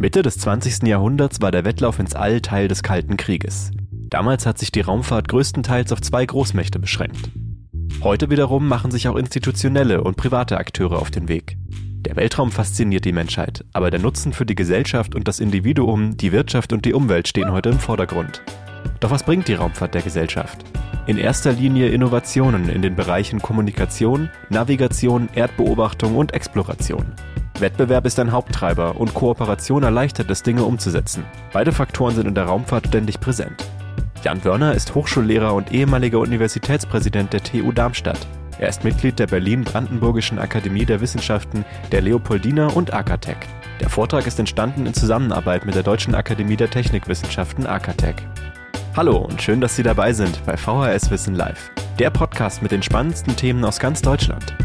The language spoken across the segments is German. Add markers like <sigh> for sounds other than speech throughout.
Mitte des 20. Jahrhunderts war der Wettlauf ins All Teil des Kalten Krieges. Damals hat sich die Raumfahrt größtenteils auf zwei Großmächte beschränkt. Heute wiederum machen sich auch institutionelle und private Akteure auf den Weg. Der Weltraum fasziniert die Menschheit, aber der Nutzen für die Gesellschaft und das Individuum, die Wirtschaft und die Umwelt stehen heute im Vordergrund. Doch was bringt die Raumfahrt der Gesellschaft? In erster Linie Innovationen in den Bereichen Kommunikation, Navigation, Erdbeobachtung und Exploration. Wettbewerb ist ein Haupttreiber und Kooperation erleichtert es, Dinge umzusetzen. Beide Faktoren sind in der Raumfahrt ständig präsent. Jan Wörner ist Hochschullehrer und ehemaliger Universitätspräsident der TU Darmstadt. Er ist Mitglied der Berlin-Brandenburgischen Akademie der Wissenschaften, der Leopoldina und Akatech. Der Vortrag ist entstanden in Zusammenarbeit mit der Deutschen Akademie der Technikwissenschaften Akatech. Hallo und schön, dass Sie dabei sind bei VHS Wissen Live, der Podcast mit den spannendsten Themen aus ganz Deutschland.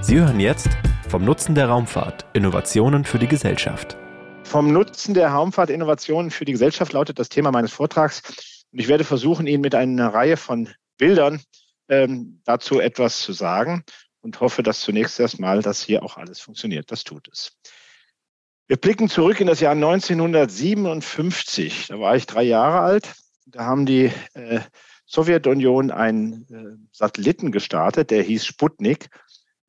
Sie hören jetzt vom Nutzen der Raumfahrt, Innovationen für die Gesellschaft. Vom Nutzen der Raumfahrt, Innovationen für die Gesellschaft lautet das Thema meines Vortrags. Und ich werde versuchen, Ihnen mit einer Reihe von Bildern ähm, dazu etwas zu sagen und hoffe, dass zunächst erstmal, dass hier auch alles funktioniert. Das tut es. Wir blicken zurück in das Jahr 1957. Da war ich drei Jahre alt. Da haben die äh, Sowjetunion einen äh, Satelliten gestartet, der hieß Sputnik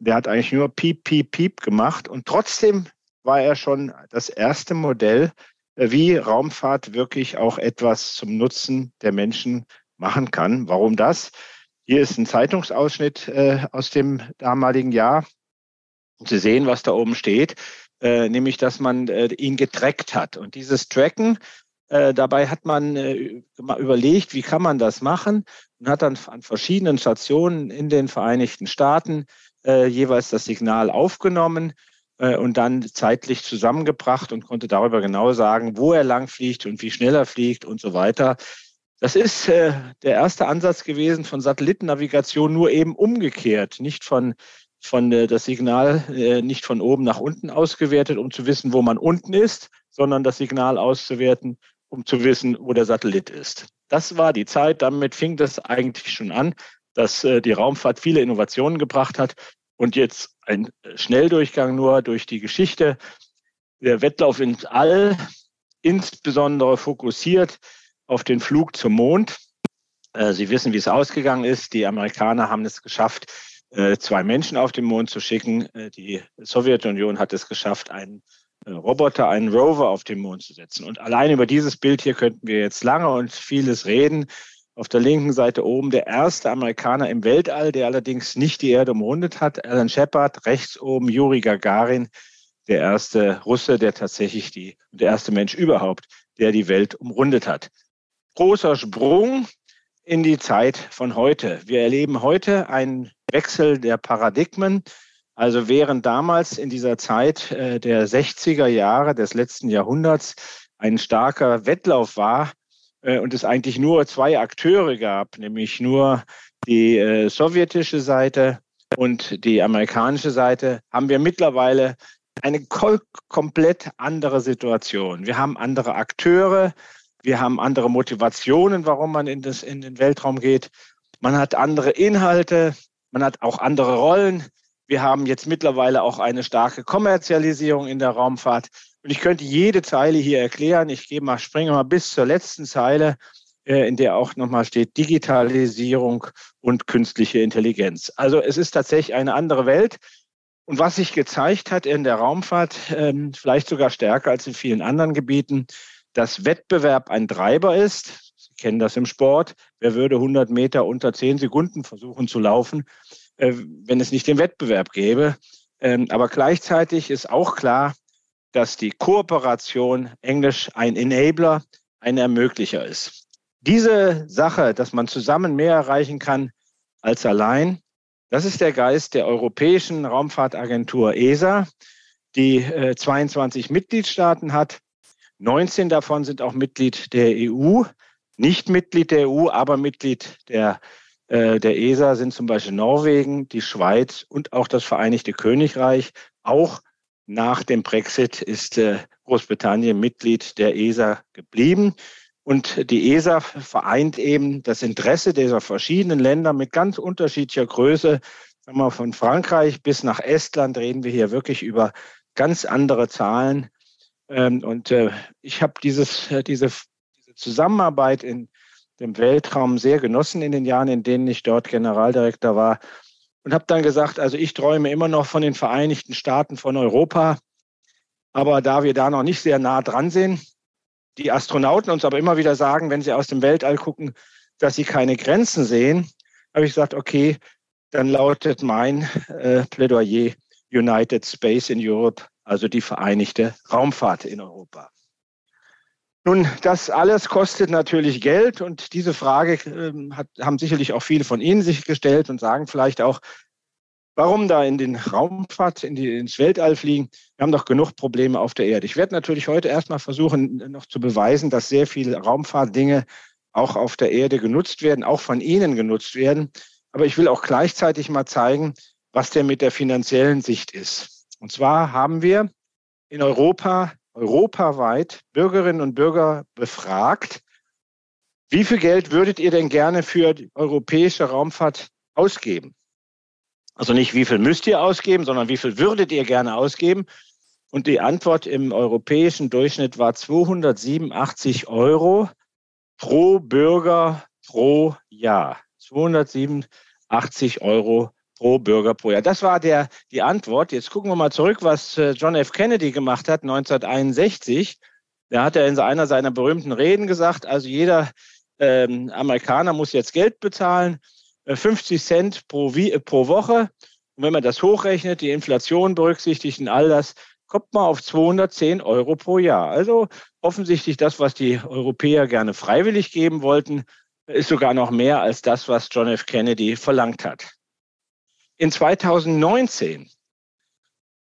der hat eigentlich nur Piep, Piep, Piep gemacht und trotzdem war er schon das erste Modell, äh, wie Raumfahrt wirklich auch etwas zum Nutzen der Menschen machen kann. Warum das? Hier ist ein Zeitungsausschnitt äh, aus dem damaligen Jahr. Und Sie sehen, was da oben steht, äh, nämlich, dass man ihn getrackt hat. Und dieses Tracken, dabei hat man überlegt, wie kann man das machen und hat dann an verschiedenen Stationen in den Vereinigten Staaten äh, jeweils das Signal aufgenommen äh, und dann zeitlich zusammengebracht und konnte darüber genau sagen, wo er lang fliegt und wie schnell er fliegt und so weiter. Das ist äh, der erste Ansatz gewesen von Satellitennavigation, nur eben umgekehrt, nicht von von äh, das Signal äh, nicht von oben nach unten ausgewertet, um zu wissen, wo man unten ist, sondern das Signal auszuwerten, um zu wissen, wo der Satellit ist. Das war die Zeit, damit fing das eigentlich schon an dass äh, die Raumfahrt viele Innovationen gebracht hat und jetzt ein Schnelldurchgang nur durch die Geschichte. Der Wettlauf ins All, insbesondere fokussiert auf den Flug zum Mond. Äh, Sie wissen, wie es ausgegangen ist. Die Amerikaner haben es geschafft, äh, zwei Menschen auf den Mond zu schicken. Äh, die Sowjetunion hat es geschafft, einen äh, Roboter, einen Rover auf den Mond zu setzen. Und allein über dieses Bild hier könnten wir jetzt lange und vieles reden. Auf der linken Seite oben der erste Amerikaner im Weltall, der allerdings nicht die Erde umrundet hat, Alan Shepard. Rechts oben Juri Gagarin, der erste Russe, der tatsächlich die, der erste Mensch überhaupt, der die Welt umrundet hat. Großer Sprung in die Zeit von heute. Wir erleben heute einen Wechsel der Paradigmen. Also während damals in dieser Zeit äh, der 60er Jahre des letzten Jahrhunderts ein starker Wettlauf war, und es eigentlich nur zwei Akteure gab, nämlich nur die äh, sowjetische Seite und die amerikanische Seite, haben wir mittlerweile eine komplett andere Situation. Wir haben andere Akteure, wir haben andere Motivationen, warum man in, das, in den Weltraum geht. Man hat andere Inhalte, man hat auch andere Rollen. Wir haben jetzt mittlerweile auch eine starke Kommerzialisierung in der Raumfahrt. Und ich könnte jede Zeile hier erklären. Ich gehe mal, springe mal bis zur letzten Zeile, äh, in der auch nochmal steht Digitalisierung und künstliche Intelligenz. Also es ist tatsächlich eine andere Welt. Und was sich gezeigt hat in der Raumfahrt, ähm, vielleicht sogar stärker als in vielen anderen Gebieten, dass Wettbewerb ein Treiber ist. Sie kennen das im Sport. Wer würde 100 Meter unter 10 Sekunden versuchen zu laufen, äh, wenn es nicht den Wettbewerb gäbe? Ähm, aber gleichzeitig ist auch klar, dass die Kooperation, Englisch ein Enabler, ein Ermöglicher ist. Diese Sache, dass man zusammen mehr erreichen kann als allein, das ist der Geist der Europäischen Raumfahrtagentur ESA, die äh, 22 Mitgliedstaaten hat. 19 davon sind auch Mitglied der EU. Nicht Mitglied der EU, aber Mitglied der, äh, der ESA sind zum Beispiel Norwegen, die Schweiz und auch das Vereinigte Königreich, auch nach dem Brexit ist äh, Großbritannien Mitglied der ESA geblieben. Und die ESA vereint eben das Interesse dieser verschiedenen Länder mit ganz unterschiedlicher Größe. Sagen wir, von Frankreich bis nach Estland reden wir hier wirklich über ganz andere Zahlen Ähm, und äh, ich habe dieses, äh, diese, diese Zusammenarbeit in dem Weltraum sehr genossen in den Jahren, in denen ich dort Generaldirektor war. Und habe dann gesagt, also ich träume immer noch von den Vereinigten Staaten von Europa. Aber da wir da noch nicht sehr nah dran sind, die Astronauten uns aber immer wieder sagen, wenn sie aus dem Weltall gucken, dass sie keine Grenzen sehen, habe ich gesagt, okay, dann lautet mein äh, Plädoyer United Space in Europe, also die Vereinigte Raumfahrt in Europa. Nun, das alles kostet natürlich Geld und diese Frage äh, hat, haben sicherlich auch viele von Ihnen sich gestellt und sagen vielleicht auch, warum da in den Raumfahrt, in die, ins Weltall fliegen? Wir haben doch genug Probleme auf der Erde. Ich werde natürlich heute erstmal versuchen, noch zu beweisen, dass sehr viele Raumfahrtdinge auch auf der Erde genutzt werden, auch von Ihnen genutzt werden. Aber ich will auch gleichzeitig mal zeigen, was denn mit der finanziellen Sicht ist. Und zwar haben wir in Europa, europaweit Bürgerinnen und Bürger befragt, wie viel Geld würdet ihr denn gerne für die europäische Raumfahrt ausgeben? Also nicht, wie viel müsst ihr ausgeben, sondern wie viel würdet ihr gerne ausgeben? Und die Antwort im europäischen Durchschnitt war 287 Euro pro Bürger pro Jahr. 287 Euro pro Bürger pro Jahr. Das war der, die Antwort. Jetzt gucken wir mal zurück, was äh, John F. Kennedy gemacht hat 1961. Da hat er in einer seiner berühmten Reden gesagt, also jeder ähm, Amerikaner muss jetzt Geld bezahlen, 50 äh, Cent pro, pro Woche. Und wenn man das hochrechnet, die Inflation berücksichtigt und all das, kommt man auf 210 Euro pro Jahr. Also offensichtlich das, was die Europäer gerne freiwillig geben wollten, ist sogar noch mehr als das, was John F. Kennedy verlangt hat. In 2019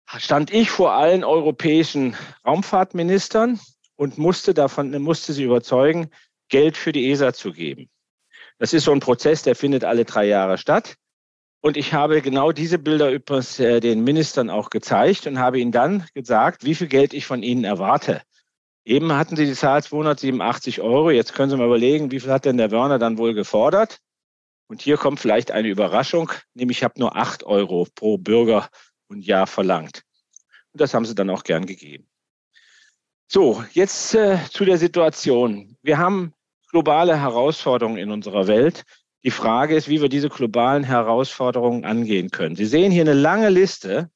stand ich vor allen europäischen Raumfahrtministern und musste davon, musste sie überzeugen, Geld für die ESA zu geben. Das ist so ein Prozess, der findet alle drei Jahre statt. Und ich habe genau diese Bilder übrigens äh, den Ministern auch gezeigt und habe ihnen dann gesagt, wie viel Geld ich von ihnen erwarte. Eben hatten Sie die Zahl 287 Euro. Jetzt können Sie mal überlegen, wie viel hat denn der Werner dann wohl gefordert? Und hier kommt vielleicht eine Überraschung, nämlich ich habe nur 8 Euro pro Bürger und Jahr verlangt. Und das haben Sie dann auch gern gegeben. So, jetzt äh, zu der Situation. Wir haben globale Herausforderungen in unserer Welt. Die Frage ist, wie wir diese globalen Herausforderungen angehen können. Sie sehen hier eine lange Liste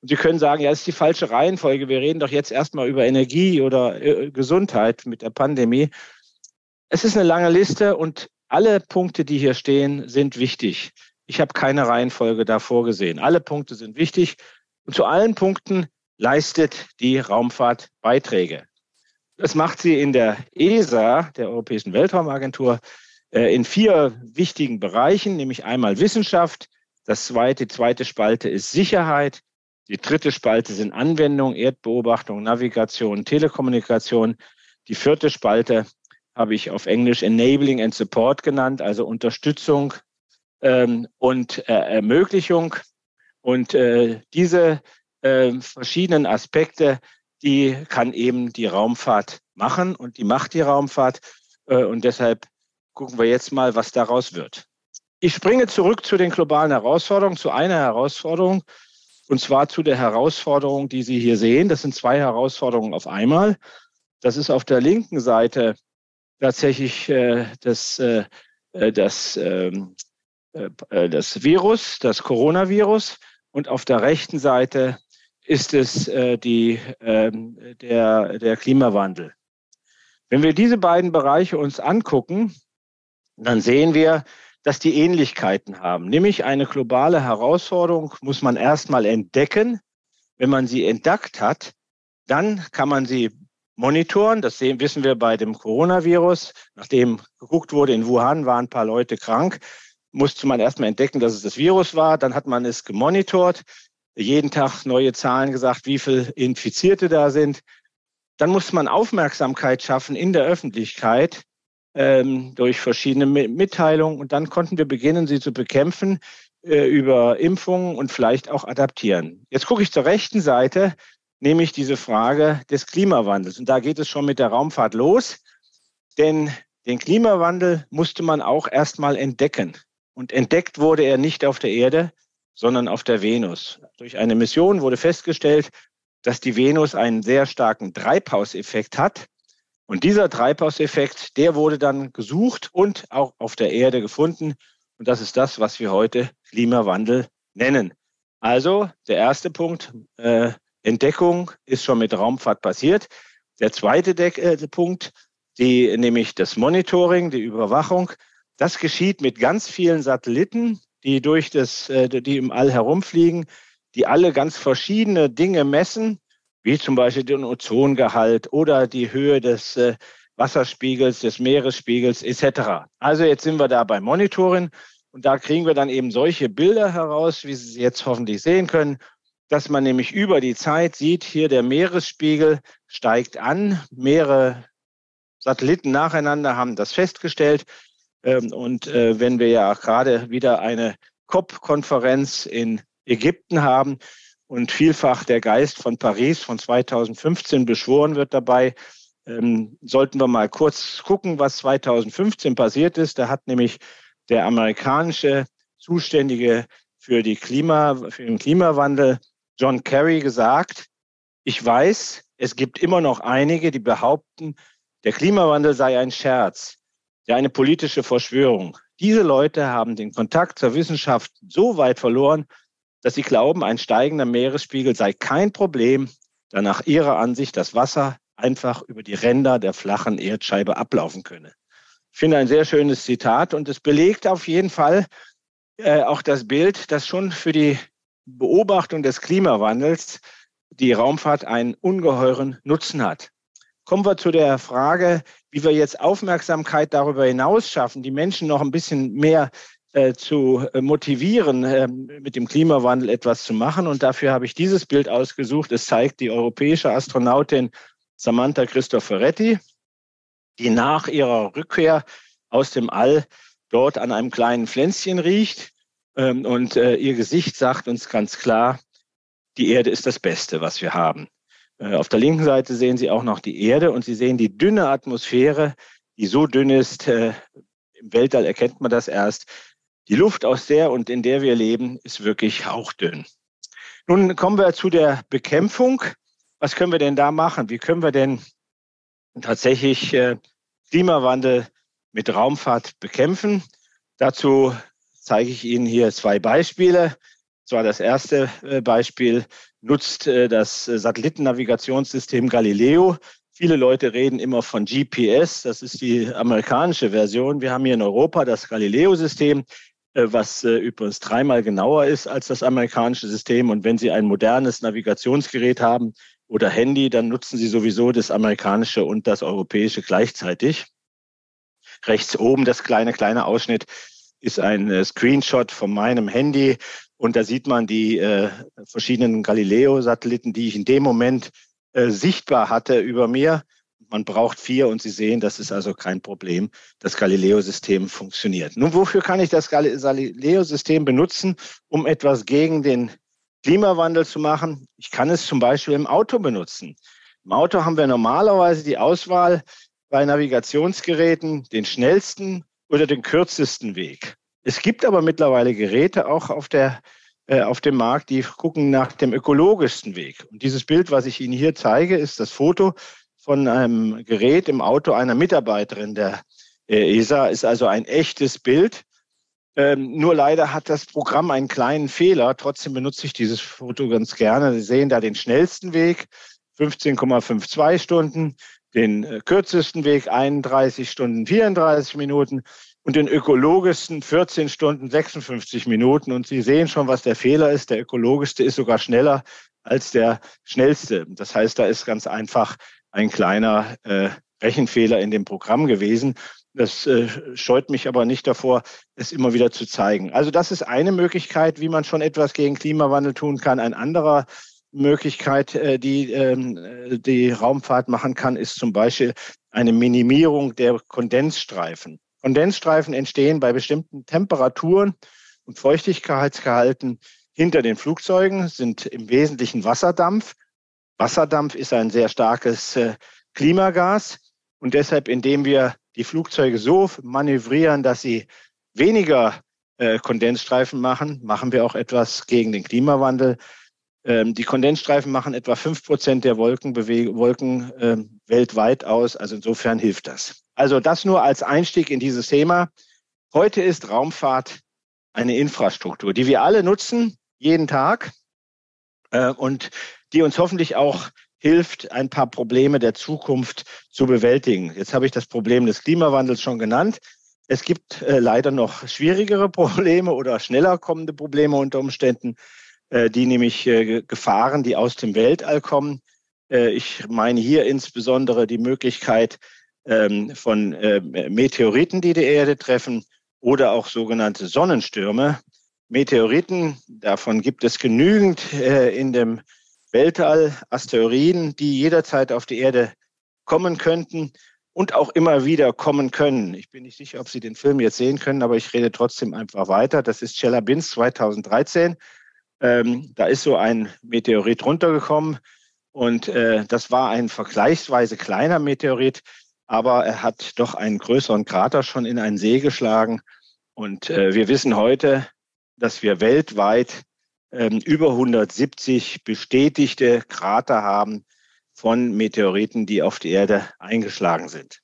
und Sie können sagen, ja, das ist die falsche Reihenfolge. Wir reden doch jetzt erstmal über Energie oder äh, Gesundheit mit der Pandemie. Es ist eine lange Liste und alle Punkte, die hier stehen, sind wichtig. Ich habe keine Reihenfolge da vorgesehen. Alle Punkte sind wichtig und zu allen Punkten leistet die Raumfahrt Beiträge. Das macht sie in der ESA, der Europäischen Weltraumagentur, äh, in vier wichtigen Bereichen, nämlich einmal Wissenschaft, das zweite, die zweite Spalte ist Sicherheit, die dritte Spalte sind Anwendung, Erdbeobachtung, Navigation, Telekommunikation. Die vierte Spalte habe ich auf Englisch Enabling and Support genannt, also Unterstützung ähm, und äh, Ermöglichung. Und äh, diese äh, verschiedenen Aspekte, die kann eben die Raumfahrt machen und die macht die Raumfahrt. Äh, und deshalb gucken wir jetzt mal, was daraus wird. Ich springe zurück zu den globalen Herausforderungen, zu einer Herausforderung, und zwar zu der Herausforderung, die Sie hier sehen. Das sind zwei Herausforderungen auf einmal. Das ist auf der linken Seite tatsächlich äh, das, äh, äh das, ähm, äh, äh, das Virus, das Coronavirus. Und auf der rechten Seite ist es äh, die, äh, der, der Klimawandel. Wenn wir diese beiden Bereiche uns angucken, dann sehen wir, dass die Ähnlichkeiten haben. Nämlich eine globale Herausforderung muss man erstmal entdecken. Wenn man sie entdeckt hat, dann kann man sie monitoren. Das sehen, wissen wir bei dem Coronavirus. Nachdem geguckt wurde, in Wuhan waren ein paar Leute krank, musste man erstmal entdecken, dass es das Virus war. Dann hat man es gemonitort, jeden Tag neue Zahlen gesagt, wie viele Infizierte da sind. Dann musste man Aufmerksamkeit schaffen in der Öffentlichkeit ähm, durch verschiedene Mitteilungen. Und dann konnten wir beginnen, sie zu bekämpfen äh, über Impfungen und vielleicht auch adaptieren. Jetzt gucke ich zur rechten Seite, nämlich diese Frage des Klimawandels. Und da geht es schon mit der Raumfahrt los, denn den Klimawandel musste man auch erstmal entdecken. Und entdeckt wurde er nicht auf der Erde, sondern auf der Venus. Durch eine Mission wurde festgestellt, dass die Venus einen sehr starken Treibhauseffekt hat. Und dieser Treibhauseffekt, der wurde dann gesucht und auch auf der Erde gefunden. Und das ist das, was wir heute Klimawandel nennen. Also der erste Punkt, äh, Entdeckung ist schon mit Raumfahrt passiert. Der zweite Deck, äh, Punkt, die, nämlich das Monitoring, die Überwachung, das geschieht mit ganz vielen Satelliten, die durch das, äh, die im All herumfliegen, die alle ganz verschiedene Dinge messen, wie zum Beispiel den Ozongehalt oder die Höhe des äh, Wasserspiegels, des Meeresspiegels etc. Also jetzt sind wir da beim Monitoring und da kriegen wir dann eben solche Bilder heraus, wie Sie jetzt hoffentlich sehen können, dass man nämlich über die Zeit sieht, hier der Meeresspiegel steigt an. Mehrere Satelliten nacheinander haben das festgestellt. Ähm, und äh, wenn wir ja gerade wieder eine COP-Konferenz in Ägypten haben und vielfach der Geist von Paris von 2015 beschworen wird dabei, ähm, sollten wir mal kurz gucken, was 2015 passiert ist. Da hat nämlich der amerikanische Zuständige für, die Klima, für den Klimawandel John Kerry gesagt, ich weiß, es gibt immer noch einige, die behaupten, der Klimawandel sei ein Scherz, ja eine politische Verschwörung. Diese Leute haben den Kontakt zur Wissenschaft so weit verloren, dass sie glauben, ein steigender Meeresspiegel sei kein Problem, da nach ihrer Ansicht das Wasser einfach über die Ränder der flachen Erdscheibe ablaufen könne. Ich finde ein sehr schönes Zitat und es belegt auf jeden Fall äh, auch das Bild, das schon für die Beobachtung des Klimawandels die Raumfahrt einen ungeheuren Nutzen hat. Kommen wir zu der Frage, wie wir jetzt Aufmerksamkeit darüber hinaus schaffen, die Menschen noch ein bisschen mehr äh, zu äh, motivieren, äh, mit dem Klimawandel etwas zu machen. Und dafür habe ich dieses Bild ausgesucht. Es zeigt die europäische Astronautin Samantha Cristoforetti, die nach ihrer Rückkehr aus dem All dort an einem kleinen Pflänzchen riecht und äh, ihr Gesicht sagt uns ganz klar, die Erde ist das Beste, was wir haben. Äh, auf der linken Seite sehen Sie auch noch die Erde und Sie sehen die dünne Atmosphäre, die so dünn ist, äh, im Weltall erkennt man das erst. Die Luft aus der und in der wir leben, ist wirklich hauchdünn. Nun kommen wir zu der Bekämpfung. Was können wir denn da machen? Wie können wir denn tatsächlich Klimawandel mit Raumfahrt bekämpfen? Dazu zeige ich Ihnen hier zwei Beispiele. Zwar das erste äh, Beispiel nutzt äh, das äh, Satellitennavigationssystem Galileo. Viele Leute reden immer von GPS, das ist die amerikanische Version. Wir haben hier in Europa das Galileo-System, was übrigens dreimal genauer ist als das amerikanische System. Und wenn Sie ein modernes Navigationsgerät haben oder Handy, dann nutzen Sie sowieso das amerikanische und das europäische gleichzeitig. Rechts oben das kleine, kleine Ausschnitt ist ein äh, Screenshot von meinem Handy und da sieht man die äh, verschiedenen Galileo-Satelliten, die ich in dem Moment äh, sichtbar hatte über mir. Man braucht vier und Sie sehen, das ist also kein Problem. Das Galileo-System funktioniert. Nun, wofür kann ich das Galileo-System benutzen, um etwas gegen den Klimawandel zu machen? Ich kann es zum Beispiel im Auto benutzen. Im Auto haben wir normalerweise die Auswahl bei Navigationsgeräten, den schnellsten oder den kürzesten Weg. Es gibt aber mittlerweile Geräte auch auf, der, äh, auf dem Markt, die gucken nach dem ökologischsten Weg. Und dieses Bild, was ich Ihnen hier zeige, ist das Foto von einem Gerät im Auto einer Mitarbeiterin der äh, ESA. Ist also ein echtes Bild. Ähm, nur leider hat das Programm einen kleinen Fehler. Trotzdem benutze ich dieses Foto ganz gerne. Sie sehen da den schnellsten Weg, 15,52 Stunden den äh, kürzesten Weg 31 Stunden 34 Minuten und den ökologischsten 14 Stunden 56 Minuten. Und Sie sehen schon, was der Fehler ist. Der ökologischste ist sogar schneller als der schnellste. Das heißt, da ist ganz einfach ein kleiner äh, Rechenfehler in dem Programm gewesen. Das äh, scheut mich aber nicht davor, es immer wieder zu zeigen. Also das ist eine Möglichkeit, wie man schon etwas gegen Klimawandel tun kann. Ein anderer Möglichkeit, äh, die ähm, äh, die Raumfahrt machen kann, ist zum Beispiel eine Minimierung der Kondensstreifen. Kondensstreifen entstehen bei bestimmten Temperaturen und Feuchtigkeitsgehalten hinter den Flugzeugen, sind im Wesentlichen Wasserdampf. Wasserdampf ist ein sehr starkes äh, Klimagas und deshalb, indem wir die Flugzeuge so manövrieren, dass sie weniger Kondensstreifen machen, machen wir auch etwas gegen den Klimawandel. Ähm, die Kondensstreifen machen etwa fünf Prozent der Wolkenbewe Wolken äh, weltweit aus. Also insofern hilft das. Also das nur als Einstieg in dieses Thema. Heute ist Raumfahrt eine Infrastruktur, die wir alle nutzen, jeden Tag äh, und die uns hoffentlich auch hilft, ein paar Probleme der Zukunft zu bewältigen. Jetzt habe ich das Problem des Klimawandels schon genannt. Es gibt äh, leider noch schwierigere <laughs> Probleme oder schneller kommende Probleme unter Umständen, die nämlich äh, Gefahren, die aus dem Weltall kommen. Äh, ich meine hier insbesondere die Möglichkeit ähm, von äh, Meteoriten, die die Erde treffen oder auch sogenannte Sonnenstürme. Meteoriten, davon gibt es genügend äh, in dem Weltall, Asteroiden, die jederzeit auf die Erde kommen könnten und auch immer wieder kommen können. Ich bin nicht sicher, ob Sie den Film jetzt sehen können, aber ich rede trotzdem einfach weiter. Das ist Chelyabinsk 2013. Ähm, da ist so ein Meteorit runtergekommen und äh, das war ein vergleichsweise kleiner Meteorit, aber er hat doch einen größeren Krater schon in einen See geschlagen. Und äh, wir wissen heute, dass wir weltweit ähm, über 170 bestätigte Krater haben von Meteoriten, die auf die Erde eingeschlagen sind.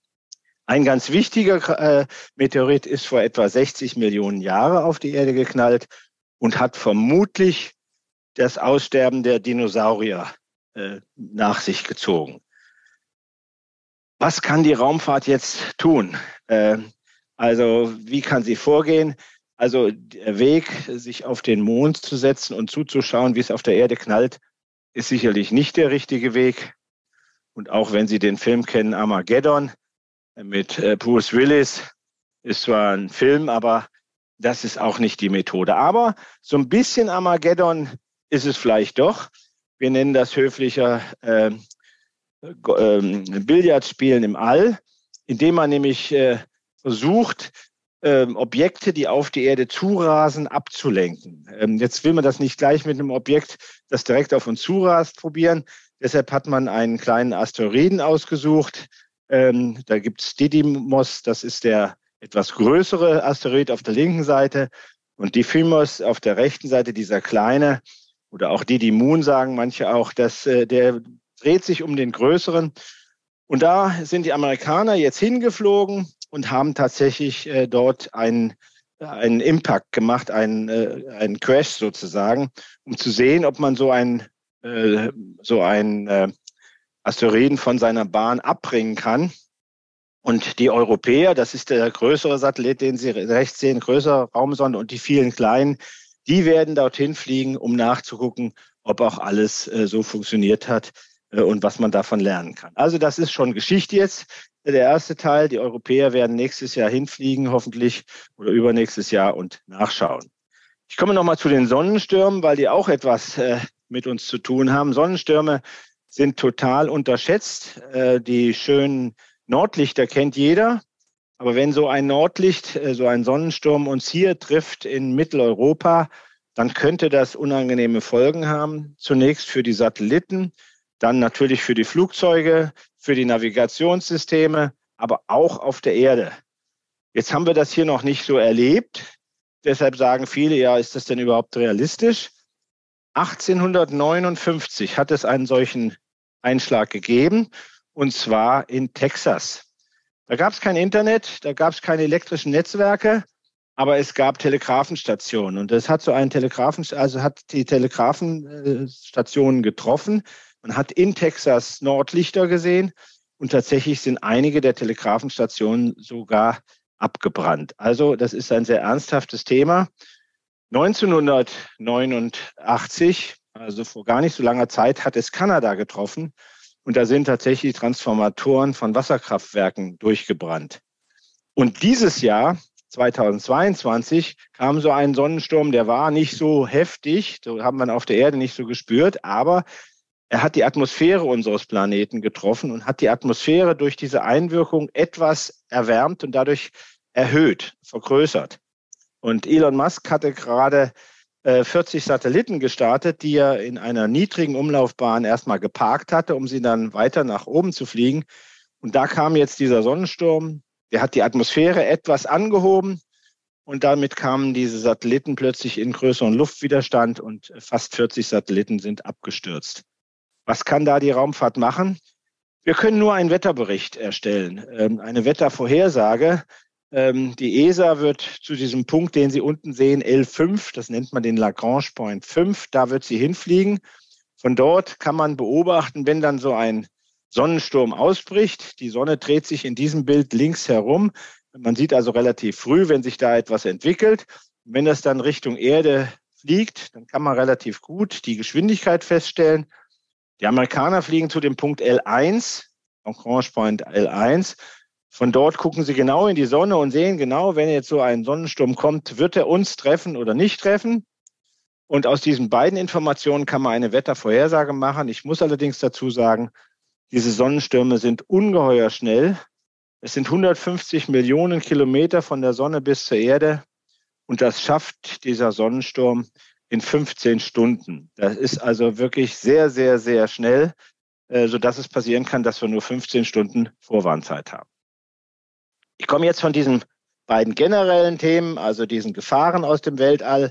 Ein ganz wichtiger äh, Meteorit ist vor etwa 60 Millionen Jahren auf die Erde geknallt und hat vermutlich das Aussterben der Dinosaurier äh, nach sich gezogen. Was kann die Raumfahrt jetzt tun? Äh, also wie kann sie vorgehen? Also der Weg, sich auf den Mond zu setzen und zuzuschauen, wie es auf der Erde knallt, ist sicherlich nicht der richtige Weg. Und auch wenn Sie den Film kennen, Armageddon mit äh, Bruce Willis, ist zwar ein Film, aber das ist auch nicht die Methode. Aber so ein bisschen Armageddon ist es vielleicht doch. Wir nennen das höflicher äh, äh, Billardspielen im All, indem man nämlich äh, versucht, ähm, Objekte, die auf die Erde zurasen, abzulenken. Ähm, jetzt will man das nicht gleich mit einem Objekt, das direkt auf uns zurast, probieren. Deshalb hat man einen kleinen Asteroiden ausgesucht. Ähm, da gibt es Didymos, das ist der etwas größere Asteroid auf der linken Seite und Didymos auf der rechten Seite, dieser kleine oder auch Didymoon sagen manche auch, dass äh, der dreht sich um den größeren. Und da sind die Amerikaner jetzt hingeflogen und haben tatsächlich äh, dort einen, einen Impact gemacht, einen, äh, einen Crash sozusagen, um zu sehen, ob man so ein äh, so ein äh, Asteroiden von seiner Bahn abbringen kann. Und die Europäer, das ist der größere Satellit, den Sie rechts sehen, größere Raumsonde und die vielen kleinen, die werden dorthin fliegen, um nachzugucken, ob auch alles äh, so funktioniert hat äh, und was man davon lernen kann. Also das ist schon Geschichte jetzt der erste Teil. Die Europäer werden nächstes Jahr hinfliegen, hoffentlich, oder übernächstes Jahr und nachschauen. Ich komme nochmal zu den Sonnenstürmen, weil die auch etwas äh, mit uns zu tun haben. Sonnenstürme sind total unterschätzt. Äh, die schönen Nordlichter kennt jeder. Aber wenn so ein Nordlicht, äh, so ein Sonnensturm uns hier trifft in Mitteleuropa, dann könnte das unangenehme Folgen haben. Zunächst für die Satelliten, dann natürlich für die Flugzeuge, für die Navigationssysteme, aber auch auf der Erde. Jetzt haben wir das hier noch nicht so erlebt. Deshalb sagen viele, ja, ist das denn überhaupt realistisch? 1859 hat es einen solchen Einschlag gegeben, und zwar in Texas. Da gab es kein Internet, da gab es keine elektrischen Netzwerke, aber es gab Telegrafenstationen. Und das hat so einen Telegrafen, also hat die Telegrafenstationen getroffen. Man hat in Texas Nordlichter gesehen und tatsächlich sind einige der Telegrafenstationen sogar abgebrannt. Also das ist ein sehr ernsthaftes Thema. 1989, also vor gar nicht so langer Zeit, hat es Kanada getroffen und da sind tatsächlich Transformatoren von Wasserkraftwerken durchgebrannt. Und dieses Jahr, 2022, kam so ein Sonnensturm, der war nicht so heftig, so haben wir auf der Erde nicht so gespürt, aber er hat die Atmosphäre unseres Planeten getroffen und hat die Atmosphäre durch diese Einwirkung etwas erwärmt und dadurch erhöht, vergrößert. Und Elon Musk hatte gerade 40 Satelliten gestartet, die er in einer niedrigen Umlaufbahn erstmal geparkt hatte, um sie dann weiter nach oben zu fliegen. Und da kam jetzt dieser Sonnensturm, der hat die Atmosphäre etwas angehoben Und damit kamen diese Satelliten plötzlich in größeren Luftwiderstand und fast 40 Satelliten sind abgestürzt. Was kann da die Raumfahrt machen? Wir können nur einen Wetterbericht erstellen, ähm, eine Wettervorhersage. Ähm, die ESA wird zu diesem Punkt, den Sie unten sehen, L5, das nennt man den Lagrange Point 5, da wird sie hinfliegen. Von dort kann man beobachten, wenn dann so ein Sonnensturm ausbricht. Die Sonne dreht sich in diesem Bild links herum. Man sieht also relativ früh, wenn sich da etwas entwickelt. Wenn das dann Richtung Erde fliegt, dann kann man relativ gut die Geschwindigkeit feststellen. Die Amerikaner fliegen zu dem Punkt L1, Lagrange Point L1. Von dort gucken sie genau in die Sonne und sehen genau, wenn jetzt so ein Sonnensturm kommt, wird er uns treffen oder nicht treffen. Und aus diesen beiden Informationen kann man eine Wettervorhersage machen. Ich muss allerdings dazu sagen, diese Sonnenstürme sind ungeheuer schnell. Es sind 150 Millionen Kilometer von der Sonne bis zur Erde. Und das schafft dieser Sonnensturm in 15 Stunden. Das ist also wirklich sehr, sehr, sehr schnell, äh, sodass es passieren kann, dass wir nur 15 Stunden Vorwarnzeit haben. Ich komme jetzt von diesen beiden generellen Themen, also diesen Gefahren aus dem Weltall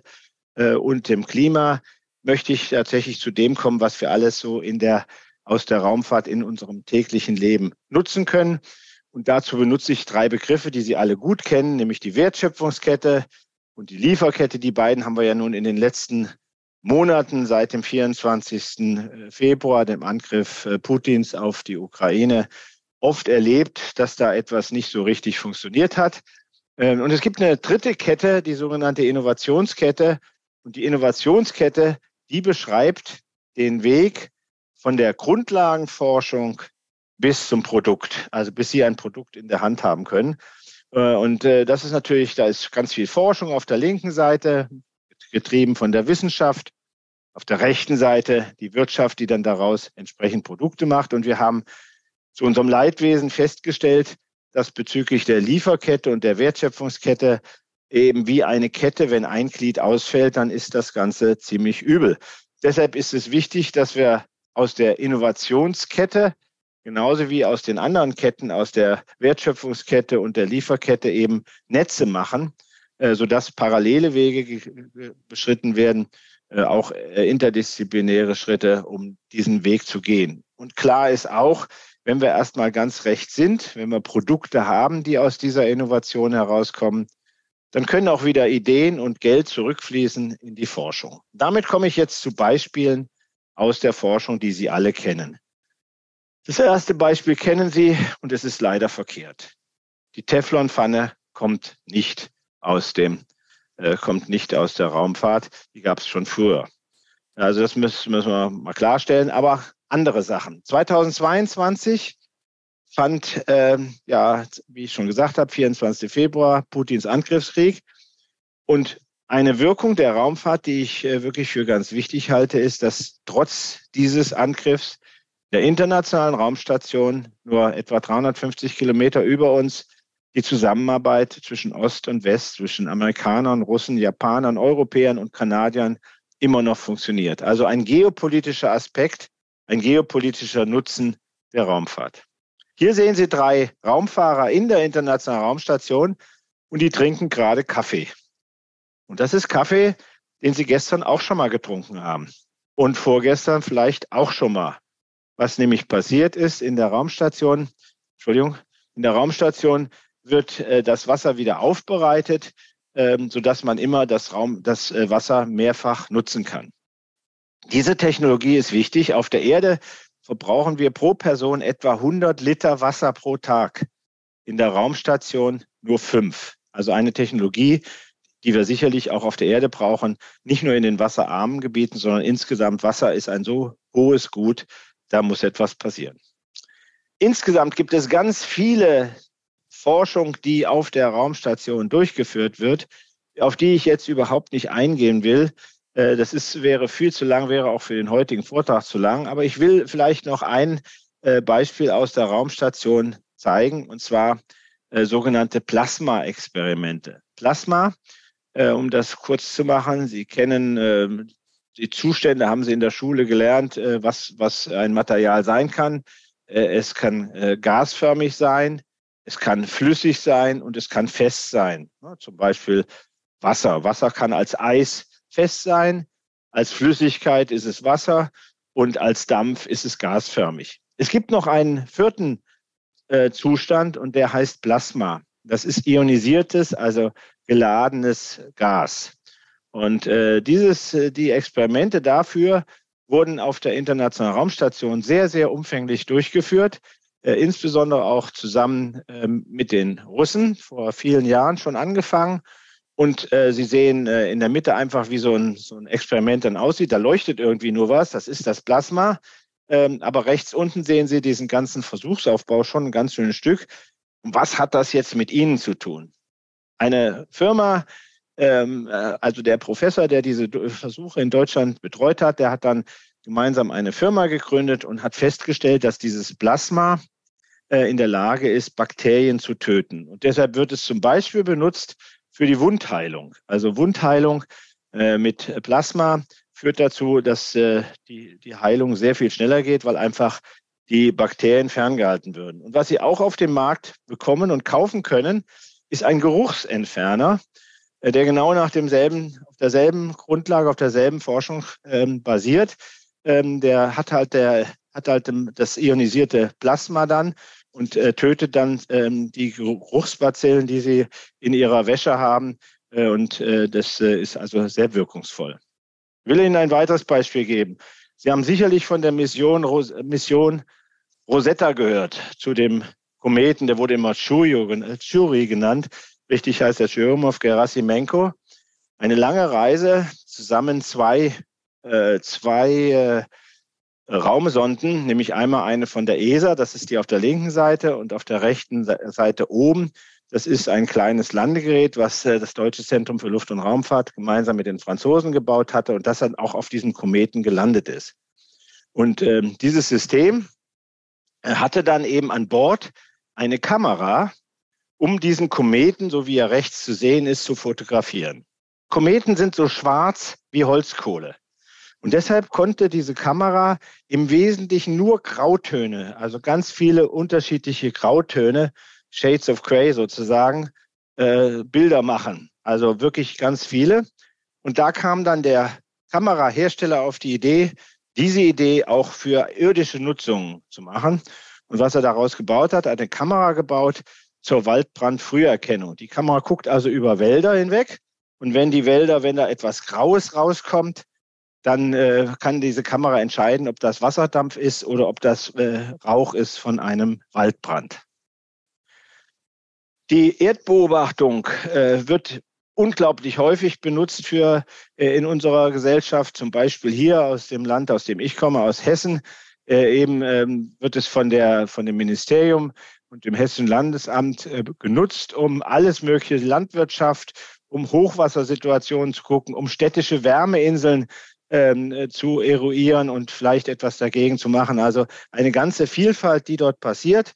äh, und dem Klima, möchte ich tatsächlich zu dem kommen, was wir alles so in der, aus der Raumfahrt in unserem täglichen Leben nutzen können. Und dazu benutze ich drei Begriffe, die Sie alle gut kennen, nämlich die Wertschöpfungskette und die Lieferkette. Die beiden haben wir ja nun in den letzten Monaten seit dem 24. Äh, Februar, dem Angriff äh, Putins auf die Ukraine, oft erlebt, dass da etwas nicht so richtig funktioniert hat. Ähm, und es gibt eine dritte Kette, die sogenannte Innovationskette. Und die Innovationskette, die beschreibt den Weg von der Grundlagenforschung bis zum Produkt, also bis Sie ein Produkt in der Hand haben können. Äh, und äh, das ist natürlich, da ist ganz viel Forschung auf der linken Seite, getrieben von der Wissenschaft. Auf der rechten Seite die Wirtschaft, die dann daraus entsprechend Produkte macht. Und wir haben zu unserem Leidwesen festgestellt, dass bezüglich der Lieferkette und der Wertschöpfungskette eben wie eine Kette, wenn ein Glied ausfällt, dann ist das Ganze ziemlich übel. Deshalb ist es wichtig, dass wir aus der Innovationskette genauso wie aus den anderen Ketten, aus der Wertschöpfungskette und der Lieferkette eben Netze machen, äh, sodass parallele Wege beschritten werden, äh, auch äh, interdisziplinäre Schritte, um diesen Weg zu gehen. Und klar ist auch, wenn wir erstmal ganz recht sind, wenn wir Produkte haben, die aus dieser Innovation herauskommen, dann können auch wieder Ideen und Geld zurückfließen in die Forschung. Damit komme ich jetzt zu Beispielen aus der Forschung, die Sie alle kennen. Das erste Beispiel kennen Sie und es ist leider verkehrt. Die Teflonpfanne kommt nicht aus dem, äh, kommt nicht aus der Raumfahrt. Die gab es schon früher. Also das müssen, müssen wir mal klarstellen. Aber andere Sachen. 2022 fand, äh, ja, wie ich schon gesagt habe, 24. Februar Putins Angriffskrieg. Und eine Wirkung der Raumfahrt, die ich äh, wirklich für ganz wichtig halte, ist, dass trotz dieses Angriffs der internationalen Raumstation nur etwa 350 Kilometer über uns die Zusammenarbeit zwischen Ost und West, zwischen Amerikanern, Russen, Japanern, Europäern und Kanadiern immer noch funktioniert. Also ein geopolitischer Aspekt, ein geopolitischer Nutzen der Raumfahrt. Hier sehen Sie drei Raumfahrer in der Internationalen Raumstation und die trinken gerade Kaffee. Und das ist Kaffee, den Sie gestern auch schon mal getrunken haben und vorgestern vielleicht auch schon mal. Was nämlich passiert ist in der Raumstation, Entschuldigung, in der Raumstation wird äh, das Wasser wieder aufbereitet, ähm, sodass man immer das, Raum, das äh, Wasser mehrfach nutzen kann. Diese Technologie ist wichtig. Auf der Erde verbrauchen wir pro Person etwa 100 Liter Wasser pro Tag. In der Raumstation nur fünf. Also eine Technologie, die wir sicherlich auch auf der Erde brauchen, nicht nur in den wasserarmen Gebieten, sondern insgesamt Wasser ist ein so hohes Gut, da muss etwas passieren. Insgesamt gibt es ganz viele Forschung, die auf der Raumstation durchgeführt wird, auf die ich jetzt überhaupt nicht eingehen will. Äh, das ist, wäre viel zu lang, wäre auch für den heutigen Vortrag zu lang. Aber ich will vielleicht noch ein äh, Beispiel aus der Raumstation zeigen, und zwar äh, sogenannte Plasma-Experimente. Plasma, um das kurz zu machen, Sie kennen ähm, die Zustände, haben Sie in der Schule gelernt, was, was ein Material sein kann. Es kann gasförmig sein, es kann flüssig sein und es kann fest sein. Zum Beispiel Wasser. Wasser kann als Eis fest sein, als Flüssigkeit ist es Wasser und als Dampf ist es gasförmig. Es gibt noch einen vierten äh, Zustand und der heißt Plasma. Das ist ionisiertes, also geladenes Gas. Und äh, dieses, äh, die Experimente dafür wurden auf der Internationalen Raumstation sehr, sehr umfänglich durchgeführt, äh, insbesondere auch zusammen ähm, mit den Russen, vor vielen Jahren schon angefangen. Und äh, Sie sehen äh, in der Mitte einfach, wie so ein, so ein Experiment dann aussieht. Da leuchtet irgendwie nur was, das ist das Plasma. Ähm, aber rechts unten sehen Sie diesen ganzen Versuchsaufbau schon ein ganz schönes Stück. Und was hat das jetzt mit Ihnen zu tun? Eine Firma, ähm, äh, also der Professor, der diese Versuche in Deutschland betreut hat, der hat dann gemeinsam eine Firma gegründet und hat festgestellt, dass dieses Plasma äh, in der Lage ist, Bakterien zu töten. Und deshalb wird es zum Beispiel benutzt für die Wundheilung. Also Wundheilung äh, mit Plasma führt dazu, dass die, die Heilung sehr viel schneller geht, weil einfach die Bakterien ferngehalten würden. Und was Sie auch auf dem Markt bekommen und kaufen können, ist ein Geruchsentferner, äh, der genau nach demselben, auf derselben Grundlage, auf derselben Forschung ähm, basiert. Ähm, der hat halt der hat halt das ionisierte Plasma dann und äh, tötet dann ähm, die Geruchsbazillen, die sie in ihrer Wäsche haben. Äh, und äh, das äh, ist also sehr wirkungsvoll. Ich will Ihnen ein weiteres Beispiel geben. Sie haben sicherlich von der Mission, Mission Rosetta gehört, zu dem Kometen, der wurde immer Churi genannt. Richtig heißt er Churyumov Gerasimenko. Eine lange Reise, zusammen zwei, äh, zwei äh, Raumsonden, nämlich einmal eine von der ESA, das ist die auf der linken Seite, und auf der rechten Seite oben, das ist ein kleines Landegerät, was äh, das Deutsche Zentrum für Luft- und Raumfahrt gemeinsam mit den Franzosen gebaut hatte und das dann auch auf diesem Kometen gelandet ist. Und ähm, dieses System äh, hatte dann eben an Bord eine Kamera, um diesen Kometen, so wie er rechts zu sehen ist, zu fotografieren. Kometen sind so schwarz wie Holzkohle. Und deshalb konnte diese Kamera im Wesentlichen nur Grautöne, also ganz viele unterschiedliche Grautöne, Shades of Grey sozusagen, äh, Bilder machen. Also wirklich ganz viele. Und da kam dann der Kamerahersteller auf die Idee, diese Idee auch für irdische Nutzung zu machen. Und was er daraus gebaut hat, hat eine Kamera gebaut, zur Waldbrandfrüherkennung. Die Kamera guckt also über Wälder hinweg. Und wenn die Wälder, wenn da etwas Graues rauskommt, dann äh, kann diese Kamera entscheiden, ob das Wasserdampf ist oder ob das äh, Rauch ist von einem Waldbrand. Die Erdbeobachtung äh, wird unglaublich häufig benutzt für äh, in unserer Gesellschaft, zum Beispiel hier aus dem Land, aus dem ich komme, aus Hessen. Äh, eben ähm, wird es von der von dem Ministerium und dem Hessischen Landesamt äh, genutzt, um alles mögliche Landwirtschaft, um Hochwassersituationen zu gucken, um städtische Wärmeinseln ähm, äh, zu eruieren und vielleicht etwas dagegen zu machen. Also eine ganze Vielfalt, die dort passiert.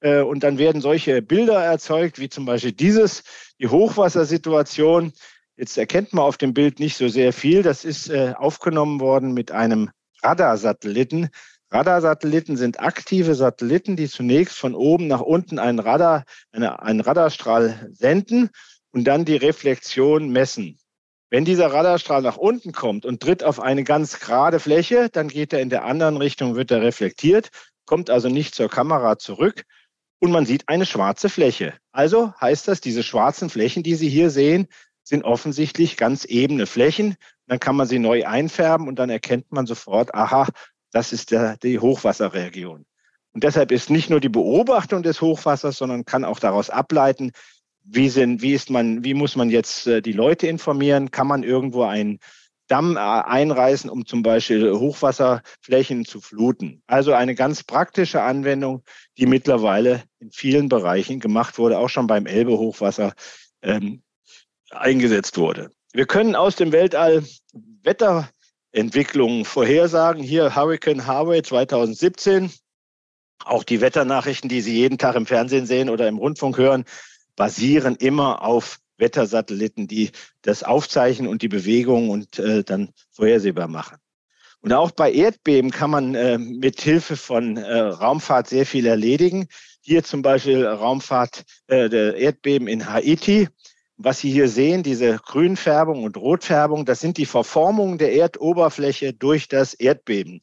Äh, und dann werden solche Bilder erzeugt, wie zum Beispiel dieses, die Hochwassersituation. Jetzt erkennt man auf dem Bild nicht so sehr viel. Das ist äh, aufgenommen worden mit einem Radarsatelliten. Radarsatelliten sind aktive Satelliten, die zunächst von oben nach unten einen Radar, eine, einen Radarstrahl senden und dann die Reflexion messen. Wenn dieser Radarstrahl nach unten kommt und tritt auf eine ganz gerade Fläche, dann geht er in der anderen Richtung, wird er reflektiert, kommt also nicht zur Kamera zurück und man sieht eine schwarze Fläche. Also heißt das, diese schwarzen Flächen, die Sie hier sehen, sind offensichtlich ganz ebene Flächen. Dann kann man sie neu einfärben und dann erkennt man sofort, aha, das ist der, die Hochwasserregion. Und deshalb ist nicht nur die Beobachtung des Hochwassers, sondern kann auch daraus ableiten, wie, sind, wie, ist man, wie muss man jetzt äh, die Leute informieren? Kann man irgendwo einen Damm äh, einreißen, um zum Beispiel Hochwasserflächen zu fluten? Also eine ganz praktische Anwendung, die mittlerweile in vielen Bereichen gemacht wurde, auch schon beim Elbe-Hochwasser ähm, eingesetzt wurde. Wir können aus dem Weltall Wetter Entwicklungen vorhersagen. Hier Hurricane Harvey 2017. Auch die Wetternachrichten, die Sie jeden Tag im Fernsehen sehen oder im Rundfunk hören, basieren immer auf Wettersatelliten, die das aufzeichnen und die Bewegungen und äh, dann vorhersehbar machen. Und auch bei Erdbeben kann man äh, mit Hilfe von äh, Raumfahrt sehr viel erledigen. Hier zum Beispiel Raumfahrt äh, der Erdbeben in Haiti. Was Sie hier sehen, diese Grünfärbung und Rotfärbung, das sind die Verformungen der Erdoberfläche durch das Erdbeben.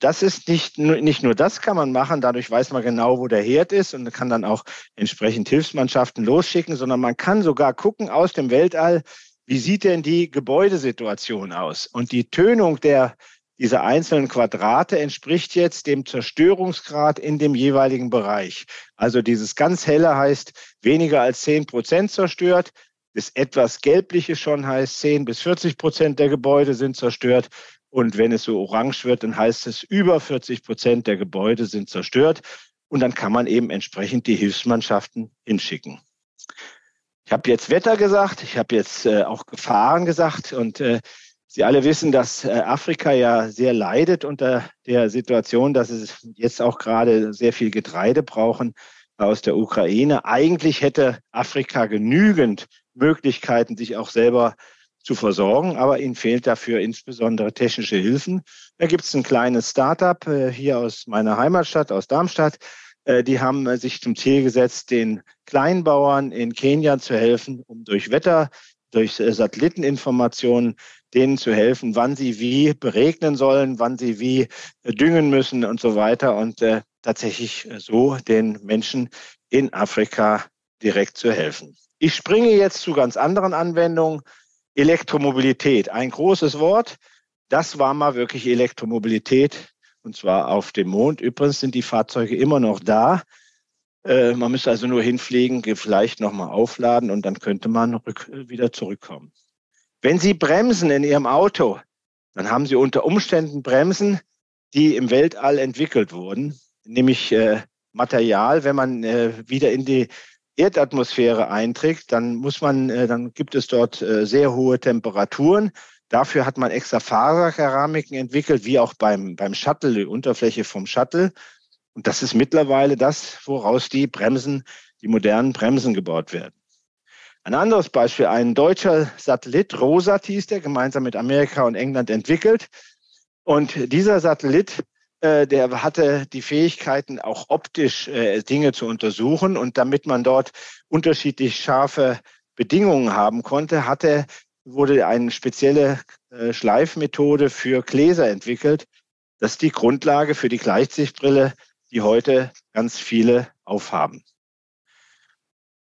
Das ist nicht, nicht nur das kann man machen, dadurch weiß man genau, wo der Herd ist und kann dann auch entsprechend Hilfsmannschaften losschicken, sondern man kann sogar gucken aus dem Weltall, wie sieht denn die Gebäudesituation aus? Und die Tönung der diese einzelnen Quadrate entspricht jetzt dem Zerstörungsgrad in dem jeweiligen Bereich. Also dieses ganz helle heißt weniger als 10 Prozent zerstört. Das etwas gelbliche schon heißt 10 bis 40 Prozent der Gebäude sind zerstört. Und wenn es so orange wird, dann heißt es über 40 Prozent der Gebäude sind zerstört. Und dann kann man eben entsprechend die Hilfsmannschaften hinschicken. Ich habe jetzt Wetter gesagt, ich habe jetzt äh, auch Gefahren gesagt und äh, Sie alle wissen, dass äh, Afrika ja sehr leidet unter der Situation, dass es jetzt auch gerade sehr viel Getreide brauchen aus der Ukraine. Eigentlich hätte Afrika genügend Möglichkeiten, sich auch selber zu versorgen, aber ihnen fehlt dafür insbesondere technische Hilfen. Da gibt es ein kleines Startup äh, hier aus meiner Heimatstadt, aus Darmstadt. Äh, die haben sich zum Ziel gesetzt, den Kleinbauern in Kenia zu helfen, um durch Wetter, durch Satelliteninformationen denen zu helfen, wann sie wie beregnen sollen, wann sie wie äh, düngen müssen und so weiter und äh, tatsächlich äh, so den Menschen in Afrika direkt zu helfen. Ich springe jetzt zu ganz anderen Anwendungen. Elektromobilität, ein großes Wort. Das war mal wirklich Elektromobilität und zwar auf dem Mond. Übrigens sind die Fahrzeuge immer noch da. Äh, man müsste also nur hinfliegen, vielleicht nochmal aufladen und dann könnte man rück, wieder zurückkommen. Wenn Sie bremsen in Ihrem Auto, dann haben Sie unter Umständen Bremsen, die im Weltall entwickelt wurden, nämlich äh, Material, wenn man äh, wieder in die Erdatmosphäre einträgt, dann muss man, äh, dann gibt es dort äh, sehr hohe Temperaturen. Dafür hat man extra Faserkeramiken entwickelt, wie auch beim, beim Shuttle, die Unterfläche vom Shuttle. Und das ist mittlerweile das, woraus die Bremsen, die modernen Bremsen gebaut werden. Ein anderes Beispiel, ein deutscher Satellit, Rosat hieß der, gemeinsam mit Amerika und England entwickelt. Und dieser Satellit, der hatte die Fähigkeiten, auch optisch äh, Dinge zu untersuchen. Und damit man dort unterschiedlich scharfe Bedingungen haben konnte, hatte, wurde eine spezielle äh, Schleifmethode für Gläser entwickelt. Das ist die Grundlage für die Gleitsichtbrille, die heute ganz viele aufhaben.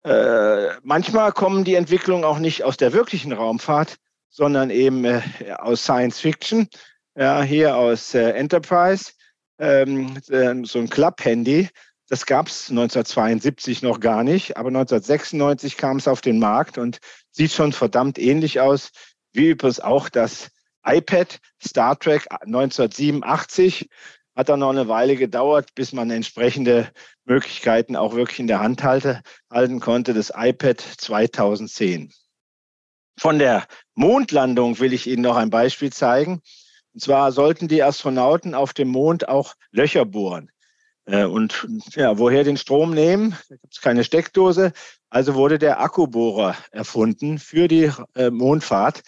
Äh, manchmal kommen die Entwicklungen auch nicht aus der wirklichen Raumfahrt, sondern eben äh, aus Science Fiction, ja, hier aus äh, Enterprise, ähm, äh, so ein Club-Handy. Das gab es 1972 noch gar nicht, aber 1996 kam es auf den Markt und sieht schon verdammt ähnlich aus, wie übrigens auch das iPad Star Trek 1987 hat dann noch eine Weile gedauert, bis man entsprechende Möglichkeiten auch wirklich in der Hand halte, halten konnte, das iPad 2010. Von der Mondlandung will ich Ihnen noch ein Beispiel zeigen. Und zwar sollten die Astronauten auf dem Mond auch Löcher bohren. Äh, und ja, woher den Strom nehmen? Da gibt es keine Steckdose. Also wurde der Akkubohrer erfunden für die äh, Mondfahrt.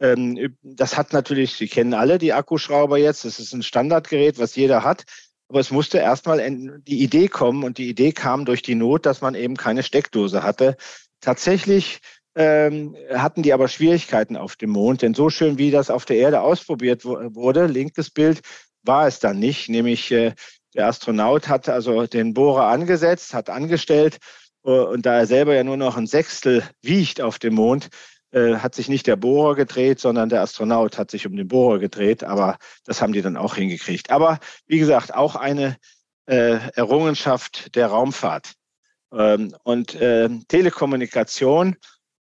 Ähm, das hat natürlich, Sie kennen alle die Akkuschrauber jetzt, das ist ein Standardgerät, was jeder hat. Aber es musste erstmal die Idee kommen und die Idee kam durch die Not, dass man eben keine Steckdose hatte. Tatsächlich ähm, hatten die aber Schwierigkeiten auf dem Mond, denn so schön wie das auf der Erde ausprobiert wurde, linkes Bild, war es dann nicht. Nämlich äh, der Astronaut hat also den Bohrer angesetzt, hat angestellt äh, und da er selber ja nur noch ein Sechstel wiegt auf dem Mond, äh, hat sich nicht der Bohrer gedreht, sondern der Astronaut hat sich um den Bohrer gedreht. Aber das haben die dann auch hingekriegt. Aber wie gesagt, auch eine äh, Errungenschaft der Raumfahrt. Ähm, und äh, Telekommunikation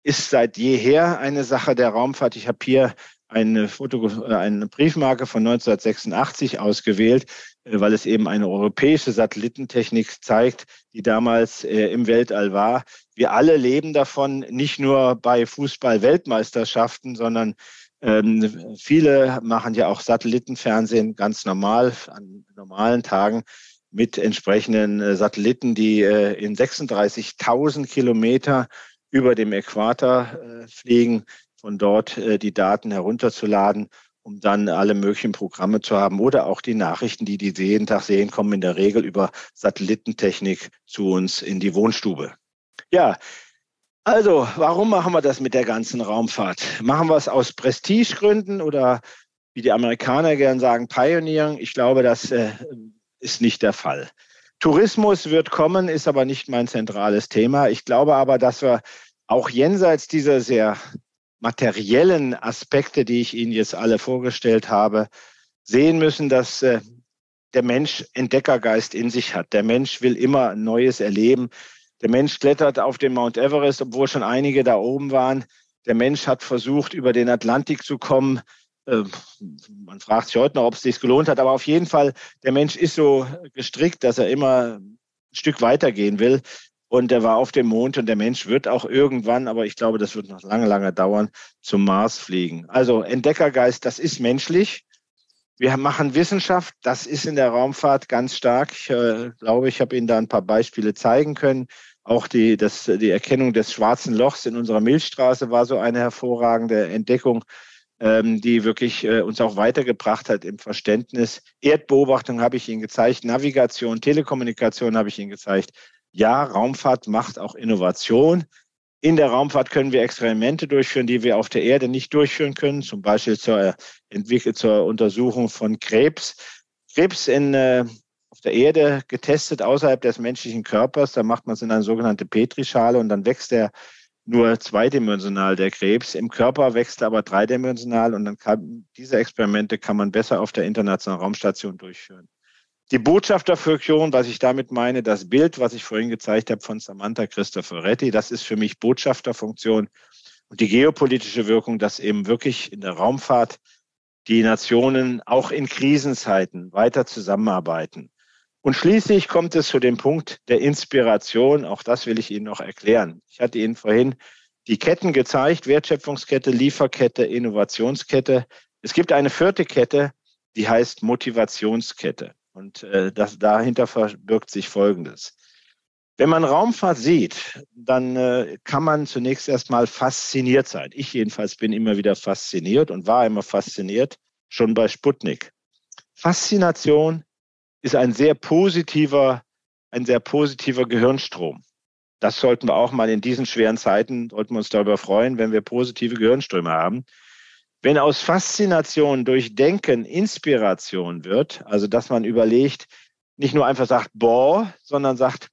ist seit jeher eine Sache der Raumfahrt. Ich habe hier eine, Foto, äh, eine Briefmarke von 1986 ausgewählt, äh, weil es eben eine europäische Satellitentechnik zeigt, die damals äh, im Weltall war. Wir alle leben davon, nicht nur bei Fußball-Weltmeisterschaften, sondern ähm, viele machen ja auch Satellitenfernsehen ganz normal an normalen Tagen mit entsprechenden Satelliten, die in 36.000 Kilometer über dem Äquator fliegen von dort äh, die Daten herunterzuladen um dann alle möglichen Programme zu haben oder auch die Nachrichten, die die jeden Tag sehen, kommen in der Regel über Satellitentechnik zu uns in die Wohnstube. Ja, also, warum machen wir das mit der ganzen Raumfahrt? Machen wir es aus Prestigegründen oder wie die Amerikaner gern sagen, Pioneering? Ich glaube, das äh, ist nicht der Fall. Tourismus wird kommen, ist aber nicht mein zentrales Thema. Ich glaube aber, dass wir auch jenseits dieser sehr materiellen Aspekte, die ich Ihnen jetzt alle vorgestellt habe, sehen müssen, dass äh, der Mensch Entdeckergeist in sich hat. Der Mensch will immer Neues erleben. Der Mensch klettert auf den Mount Everest, obwohl schon einige da oben waren. Der Mensch hat versucht, über den Atlantik zu kommen. Äh, man fragt sich heute noch, ob es sich gelohnt hat, aber auf jeden Fall, der Mensch ist so gestrickt, dass er immer ein Stück weitergehen will. Und er war auf dem Mond und der Mensch wird auch irgendwann, aber ich glaube, das wird noch lange, lange dauern, zum Mars fliegen. Also Entdeckergeist, das ist menschlich. Wir machen Wissenschaft, das ist in der Raumfahrt ganz stark. Ich äh, glaube, ich habe Ihnen da ein paar Beispiele zeigen können. Auch die, das, die Erkennung des schwarzen Lochs in unserer Milchstraße war so eine hervorragende Entdeckung, ähm, die wirklich äh, uns auch weitergebracht hat im Verständnis. Erdbeobachtung habe ich Ihnen gezeigt, Navigation, Telekommunikation habe ich Ihnen gezeigt. Ja, Raumfahrt macht auch Innovation. In der Raumfahrt können wir Experimente durchführen, die wir auf der Erde nicht durchführen können, zum Beispiel zur, Entwicklung, zur Untersuchung von Krebs. Krebs in, äh, auf der Erde getestet außerhalb des menschlichen Körpers, da macht man es in eine sogenannte Petrischale und dann wächst er nur zweidimensional, der Krebs. Im Körper wächst er aber dreidimensional und dann kann, diese Experimente kann man besser auf der Internationalen Raumstation durchführen. Die Botschafterfunktion, was ich damit meine, das Bild, was ich vorhin gezeigt habe von Samantha Cristoforetti, das ist für mich Botschafterfunktion. Und die geopolitische Wirkung, dass eben wirklich in der Raumfahrt die Nationen auch in Krisenzeiten weiter zusammenarbeiten. Und schließlich kommt es zu dem Punkt der Inspiration. Auch das will ich Ihnen noch erklären. Ich hatte Ihnen vorhin die Ketten gezeigt, Wertschöpfungskette, Lieferkette, Innovationskette. Es gibt eine vierte Kette, die heißt Motivationskette. Und äh, das, dahinter verbirgt sich Folgendes. Wenn man Raumfahrt sieht, dann äh, kann man zunächst erstmal fasziniert sein. Ich jedenfalls bin immer wieder fasziniert und war immer fasziniert, schon bei Sputnik. Faszination ist ein sehr positiver, ein sehr positiver Gehirnstrom. Das sollten wir auch mal in diesen schweren Zeiten, sollten wir uns darüber freuen, wenn wir positive Gehirnströme haben. Wenn aus Faszination durch Denken Inspiration wird, also dass man überlegt, nicht nur einfach sagt, boah, sondern sagt,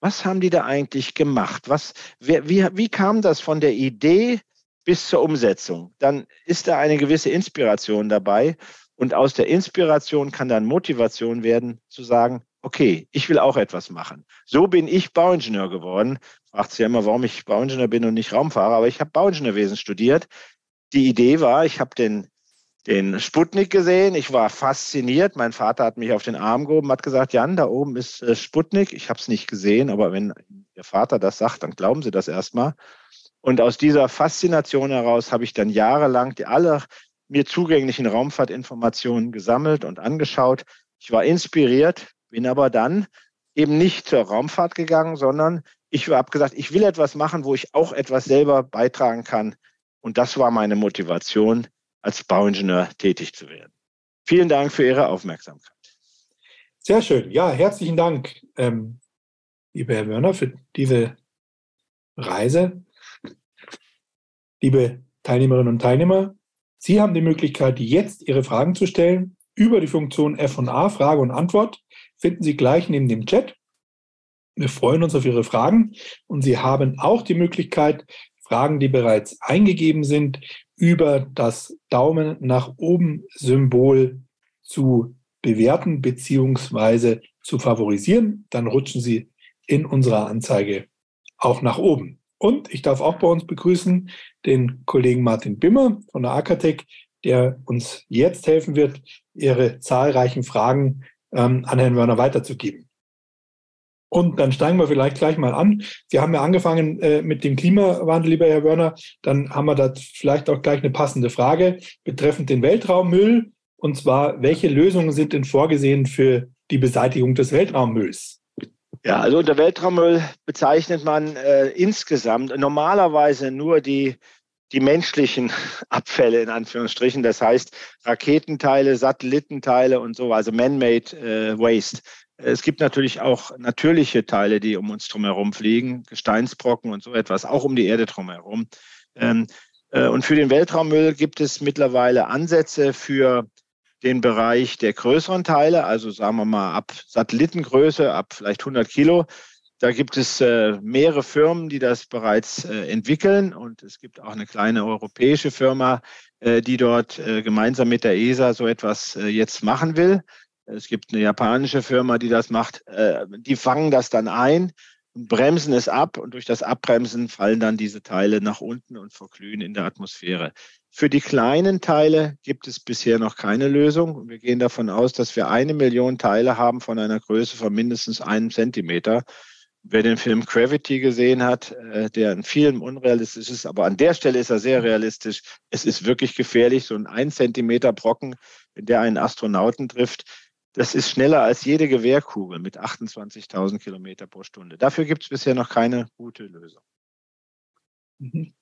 was haben die da eigentlich gemacht? Was, wer, wie, wie kam das von der Idee bis zur Umsetzung? Dann ist da eine gewisse Inspiration dabei und aus der Inspiration kann dann Motivation werden, zu sagen, okay, ich will auch etwas machen. So bin ich Bauingenieur geworden. Fragt sich ja immer, warum ich Bauingenieur bin und nicht Raumfahrer, aber ich habe Bauingenieurwesen studiert, die Idee war, ich habe den, den Sputnik gesehen, ich war fasziniert. Mein Vater hat mich auf den Arm gehoben, hat gesagt, Jan, da oben ist äh, Sputnik. Ich habe es nicht gesehen, aber wenn Ihr Vater das sagt, dann glauben Sie das erstmal. Und aus dieser Faszination heraus habe ich dann jahrelang die alle mir zugänglichen Raumfahrtinformationen gesammelt und angeschaut. Ich war inspiriert, bin aber dann eben nicht zur Raumfahrt gegangen, sondern ich habe gesagt, ich will etwas machen, wo ich auch etwas selber beitragen kann und das war meine Motivation, als Bauingenieur tätig zu werden. Vielen Dank für Ihre Aufmerksamkeit. Sehr schön. Ja, herzlichen Dank, ähm, lieber Herr Wörner, für diese Reise. Liebe Teilnehmerinnen und Teilnehmer, Sie haben die Möglichkeit, jetzt Ihre Fragen zu stellen. Über die Funktion F&A, Frage und Antwort, finden Sie gleich neben dem Chat. Wir freuen uns auf Ihre Fragen und Sie haben auch die Möglichkeit, Fragen, die bereits eingegeben sind, über das Daumen nach oben Symbol zu bewerten beziehungsweise zu favorisieren. Dann rutschen Sie in unserer Anzeige auch nach oben. Und ich darf auch bei uns begrüßen den Kollegen Martin Bimmer von der Akatec, der uns jetzt helfen wird, Ihre zahlreichen Fragen ähm, an Herrn Werner weiterzugeben. Und dann steigen wir vielleicht gleich mal an. Sie haben ja angefangen äh, mit dem Klimawandel, lieber Herr Wörner. Dann haben wir da vielleicht auch gleich eine passende Frage betreffend den Weltraummüll. Und zwar, welche Lösungen sind denn vorgesehen für die Beseitigung des Weltraummülls? Ja, also unter Weltraummüll bezeichnet man äh, insgesamt normalerweise nur die, die menschlichen <laughs> Abfälle in Anführungsstrichen, das heißt Raketenteile, Satellitenteile und so, also man-made äh, Waste. Es gibt natürlich auch natürliche Teile, die um uns drumherum fliegen, Gesteinsbrocken und so etwas, auch um die Erde drumherum. Ähm, äh, und für den Weltraummüll gibt es mittlerweile Ansätze für den Bereich der größeren Teile, also sagen wir mal ab Satellitengröße, ab vielleicht 100 Kilo. Da gibt es äh, mehrere Firmen, die das bereits äh, entwickeln und es gibt auch eine kleine europäische Firma, äh, die dort äh, gemeinsam mit der ESA so etwas äh, jetzt machen will. Es gibt eine japanische Firma, die das macht. die fangen das dann ein bremsen es ab und durch das Abbremsen fallen dann diese Teile nach unten und verglühen in der Atmosphäre. Für die kleinen Teile gibt es bisher noch keine Lösung. Wir gehen davon aus, dass wir eine Million Teile haben von einer Größe von mindestens einem Zentimeter. Wer den Film Gravity gesehen hat, äh, der in vielen unrealistisch ist, aber an der Stelle ist er sehr realistisch. Es ist wirklich gefährlich, so ein ein Zentimeter Brocken, der einen Astronauten trifft, das ist schneller als jede Gewehrkugel mit 28.000 Kilometer pro Stunde. Dafür gibt es bisher noch keine gute Lösung. Mhm.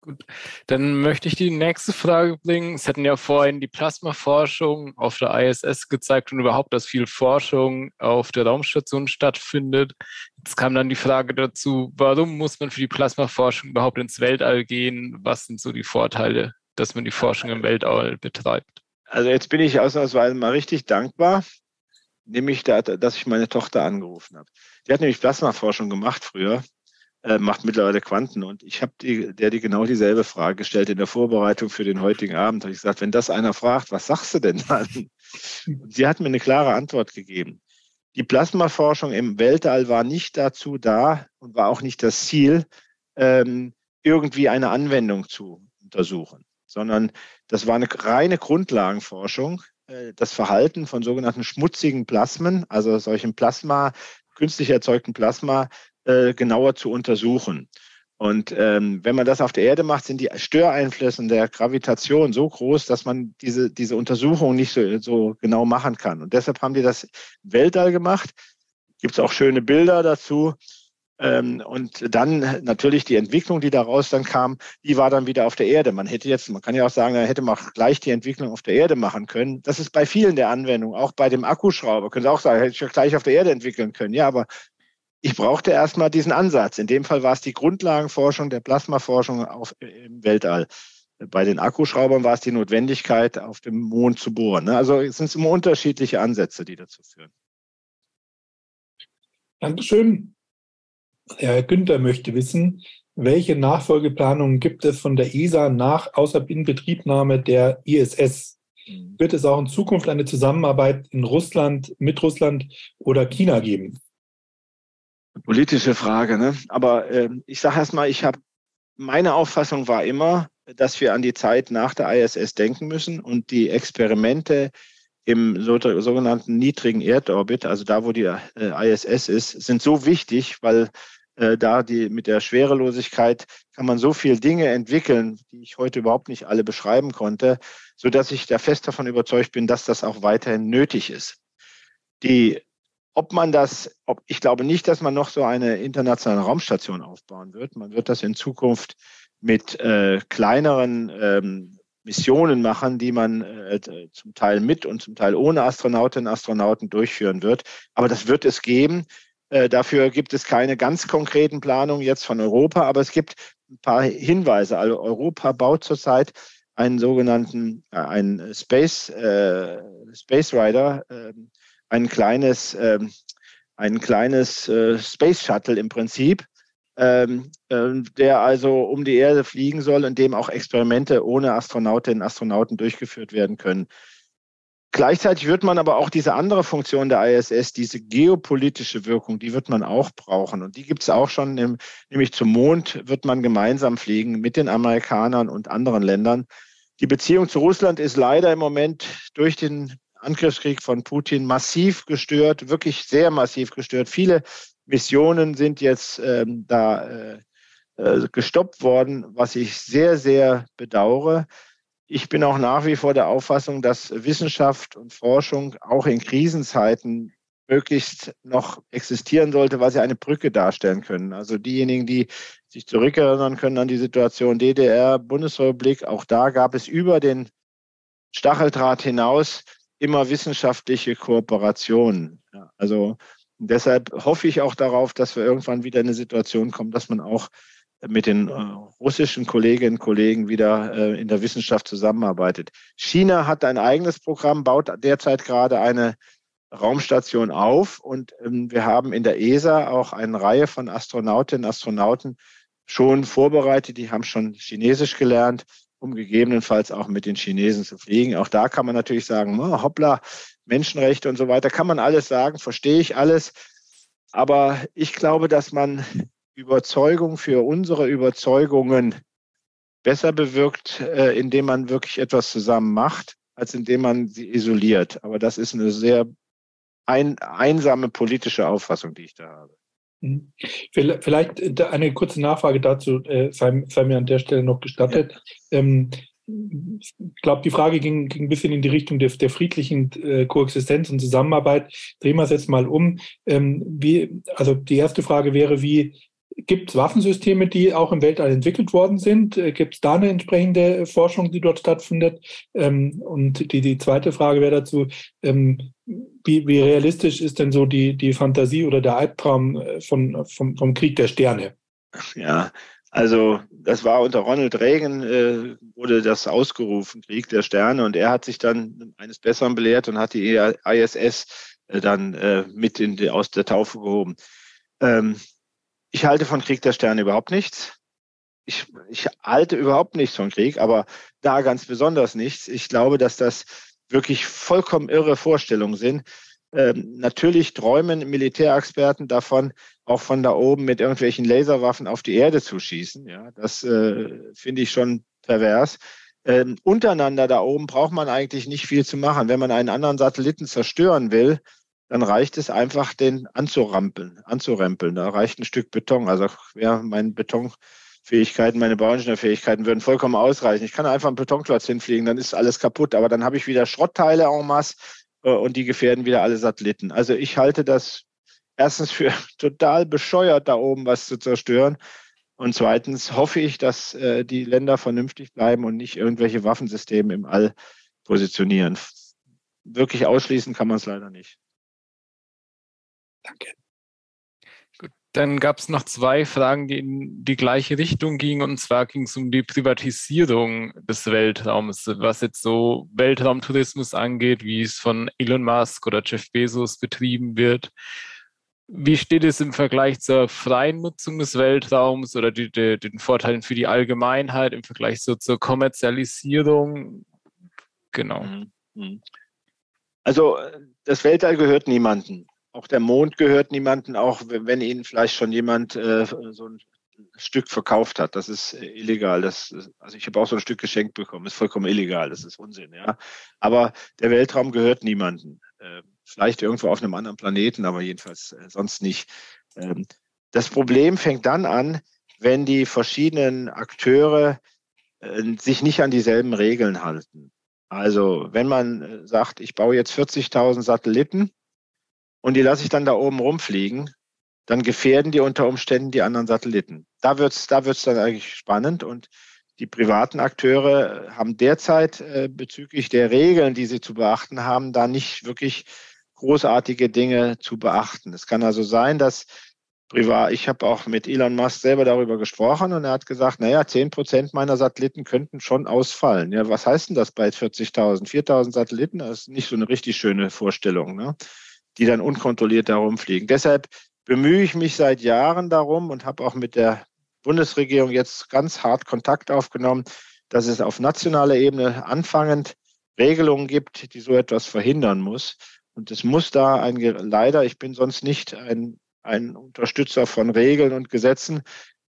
Gut, dann möchte ich die nächste Frage bringen. Es hatten ja vorhin die Plasmaforschung auf der ISS gezeigt und überhaupt, dass viel Forschung auf der Raumstation stattfindet. Jetzt kam dann die Frage dazu, warum muss man für die Plasmaforschung überhaupt ins Weltall gehen? Was sind so die Vorteile, dass man die Forschung im Weltall betreibt? Also jetzt bin ich ausnahmsweise mal richtig dankbar, nämlich, da, dass ich meine Tochter angerufen habe. Die hat nämlich Plasmaforschung gemacht früher, äh, macht mittlerweile Quanten und ich habe der die genau dieselbe Frage gestellt in der Vorbereitung für den heutigen Abend. Habe ich gesagt, wenn das einer fragt, was sagst du denn dann? Und sie hat mir eine klare Antwort gegeben. Die Plasmaforschung im Weltall war nicht dazu da und war auch nicht das Ziel, ähm, irgendwie eine Anwendung zu untersuchen sondern das war eine reine Grundlagenforschung, äh, das Verhalten von sogenannten schmutzigen Plasmen, also solchen Plasma, künstlich erzeugten Plasma, äh, genauer zu untersuchen. Und ähm, wenn man das auf der Erde macht, sind die Störeinflüsse der Gravitation so groß, dass man diese, diese Untersuchung nicht so, so genau machen kann. Und deshalb haben die das Weltall gemacht. Gibt es auch schöne Bilder dazu. Ähm, und dann natürlich die Entwicklung, die daraus dann kam, die war dann wieder auf der Erde. Man hätte jetzt, man kann ja auch sagen, da hätte man gleich die Entwicklung auf der Erde machen können. Das ist bei vielen der Anwendungen, auch bei dem Akkuschrauber. Können Sie auch sagen, hätte ich ja gleich auf der Erde entwickeln können. Ja, aber ich brauchte erstmal diesen Ansatz. In dem Fall war es die Grundlagenforschung der Plasmaforschung auf, im Weltall. Bei den Akkuschraubern war es die Notwendigkeit, auf dem Mond zu bohren. Ne? Also es sind immer unterschiedliche Ansätze, die dazu führen. Dankeschön. Herr Günther möchte wissen, welche Nachfolgeplanungen gibt es von der ESA nach Außerinbetriebnahme der ISS? Mhm. Wird es auch in Zukunft eine Zusammenarbeit in Russland, mit Russland oder China geben? Politische Frage, ne? Aber äh, ich sage erstmal, ich habe meine Auffassung war immer, dass wir an die Zeit nach der ISS denken müssen und die Experimente im sogenannten niedrigen Erdorbit, also da, wo die äh, ISS ist, sind so wichtig, weil äh, da die mit der Schwerelosigkeit kann man so viele Dinge entwickeln, die ich heute überhaupt nicht alle beschreiben konnte, so dass ich da fest davon überzeugt bin, dass das auch weiterhin nötig ist. Die, ob man das, ob, ich glaube nicht, dass man noch so eine internationale Raumstation aufbauen wird. Man wird das in Zukunft mit äh, kleineren ähm, Missionen machen, die man äh, zum Teil mit und zum Teil ohne Astronautinnen und Astronauten durchführen wird. Aber das wird es geben. Äh, dafür gibt es keine ganz konkreten Planungen jetzt von Europa, aber es gibt ein paar Hinweise. Also Europa baut zurzeit einen sogenannten, äh, einen Space, äh, Space Rider, äh, ein kleines, äh, ein kleines äh, Space Shuttle im Prinzip, ähm, ähm, der also um die Erde fliegen soll, in dem auch Experimente ohne Astronautinnen und Astronauten durchgeführt werden können. Gleichzeitig wird man aber auch diese andere Funktion der ISS, diese geopolitische Wirkung, die wird man auch brauchen. Und die gibt es auch schon, im, nämlich zum Mond wird man gemeinsam fliegen mit den Amerikanern und anderen Ländern. Die Beziehung zu Russland ist leider im Moment durch den Angriffskrieg von Putin massiv gestört, wirklich sehr massiv gestört. Viele Missionen sind jetzt ähm, da äh, äh, gestoppt worden, was ich sehr, sehr bedauere. Ich bin auch nach wie vor der Auffassung, dass Wissenschaft und Forschung auch in Krisenzeiten möglichst noch existieren sollte, weil sie eine Brücke darstellen können. Also diejenigen, die sich zurückerinnern können an die Situation DDR, Bundesrepublik, auch da gab es über den Stacheldraht hinaus immer wissenschaftliche Kooperationen. Also deshalb hoffe ich auch darauf, dass wir irgendwann wieder in eine Situation kommen, dass man auch mit den äh, russischen Kolleginnen und Kollegen wieder äh, in der Wissenschaft zusammenarbeitet. China hat ein eigenes Programm, baut derzeit gerade eine Raumstation auf und ähm, wir haben in der ESA auch eine Reihe von Astronautinnen und Astronauten schon vorbereitet. Die haben schon Chinesisch gelernt, um gegebenenfalls auch mit den Chinesen zu fliegen. Auch da kann man natürlich sagen, oh, hoppla, Menschenrechte und so weiter, kann man alles sagen, verstehe ich alles. Aber ich glaube, dass man Überzeugung für unsere Überzeugungen besser bewirkt, äh, indem man wirklich etwas zusammen macht, als indem man sie isoliert. Aber das ist eine sehr ein, einsame politische Auffassung, die ich da habe. Mhm. Vielleicht eine kurze Nachfrage dazu, äh, sei, sei mir an der Stelle noch gestattet. Ja. Ich glaube, die Frage ging, ging ein bisschen in die Richtung der, der friedlichen äh, Koexistenz und Zusammenarbeit. Drehen wir es jetzt mal um. Ähm, wie, also die erste Frage wäre, wie Gibt es Waffensysteme, die auch im Weltall entwickelt worden sind? Äh, Gibt es da eine entsprechende Forschung, die dort stattfindet? Ähm, und die, die zweite Frage wäre dazu, ähm, wie, wie realistisch ist denn so die, die Fantasie oder der Albtraum äh, von, vom, vom Krieg der Sterne? Ja, also das war unter Ronald Reagan, äh, wurde das ausgerufen, Krieg der Sterne. Und er hat sich dann eines Besseren belehrt und hat die ISS äh, dann äh, mit in die, aus der Taufe gehoben. Ähm, ich halte von Krieg der Sterne überhaupt nichts. Ich, ich halte überhaupt nichts von Krieg, aber da ganz besonders nichts. Ich glaube, dass das wirklich vollkommen irre Vorstellungen sind. Ähm, natürlich träumen Militärexperten davon, auch von da oben mit irgendwelchen Laserwaffen auf die Erde zu schießen. Ja, das äh, finde ich schon pervers. Ähm, untereinander da oben braucht man eigentlich nicht viel zu machen. Wenn man einen anderen Satelliten zerstören will, dann reicht es einfach, den anzurampeln, anzurempeln. Da reicht ein Stück Beton. Also ja, meine Betonfähigkeiten, meine Bauingenieurfähigkeiten würden vollkommen ausreichen. Ich kann einfach einen Betonklotz hinfliegen, dann ist alles kaputt. Aber dann habe ich wieder Schrottteile en masse äh, und die gefährden wieder alle Satelliten. Also ich halte das erstens für <laughs> total bescheuert, da oben was zu zerstören. Und zweitens hoffe ich, dass äh, die Länder vernünftig bleiben und nicht irgendwelche Waffensysteme im All positionieren. Wirklich ausschließen kann man es leider nicht. Danke. Gut, dann gab es noch zwei Fragen, die in die gleiche Richtung gingen. Und zwar ging es um die Privatisierung des Weltraums, was jetzt so Weltraumtourismus angeht, wie es von Elon Musk oder Jeff Bezos betrieben wird. Wie steht es im Vergleich zur freien Nutzung des Weltraums oder die, die, den Vorteilen für die Allgemeinheit im Vergleich so zur Kommerzialisierung? Genau. Mhm. Mhm. Also das Weltall gehört niemandem. Auch der Mond gehört niemandem, auch wenn Ihnen vielleicht schon jemand äh, so ein Stück verkauft hat. Das ist äh, illegal. Das, also ich habe auch so ein Stück geschenkt bekommen. Das ist vollkommen illegal. Das ist Unsinn, ja. Aber der Weltraum gehört niemandem. Äh, vielleicht irgendwo auf einem anderen Planeten, aber jedenfalls äh, sonst nicht. Ähm, das Problem fängt dann an, wenn die verschiedenen Akteure äh, sich nicht an dieselben Regeln halten. Also wenn man äh, sagt, ich baue jetzt 40.000 Satelliten, und die lasse ich dann da oben rumfliegen, dann gefährden die unter Umständen die anderen Satelliten. Da wird's, da wird's dann eigentlich spannend und die privaten Akteure haben derzeit bezüglich der Regeln, die sie zu beachten haben, da nicht wirklich großartige Dinge zu beachten. Es kann also sein, dass privat, ich habe auch mit Elon Musk selber darüber gesprochen und er hat gesagt, naja, zehn Prozent meiner Satelliten könnten schon ausfallen. Ja, was heißt denn das bei 40.000? 4.000 Satelliten? Das ist nicht so eine richtig schöne Vorstellung. Ne? die dann unkontrolliert herumfliegen. Deshalb bemühe ich mich seit Jahren darum und habe auch mit der Bundesregierung jetzt ganz hart Kontakt aufgenommen, dass es auf nationaler Ebene anfangend Regelungen gibt, die so etwas verhindern muss. Und es muss da ein, leider, ich bin sonst nicht ein, ein Unterstützer von Regeln und Gesetzen,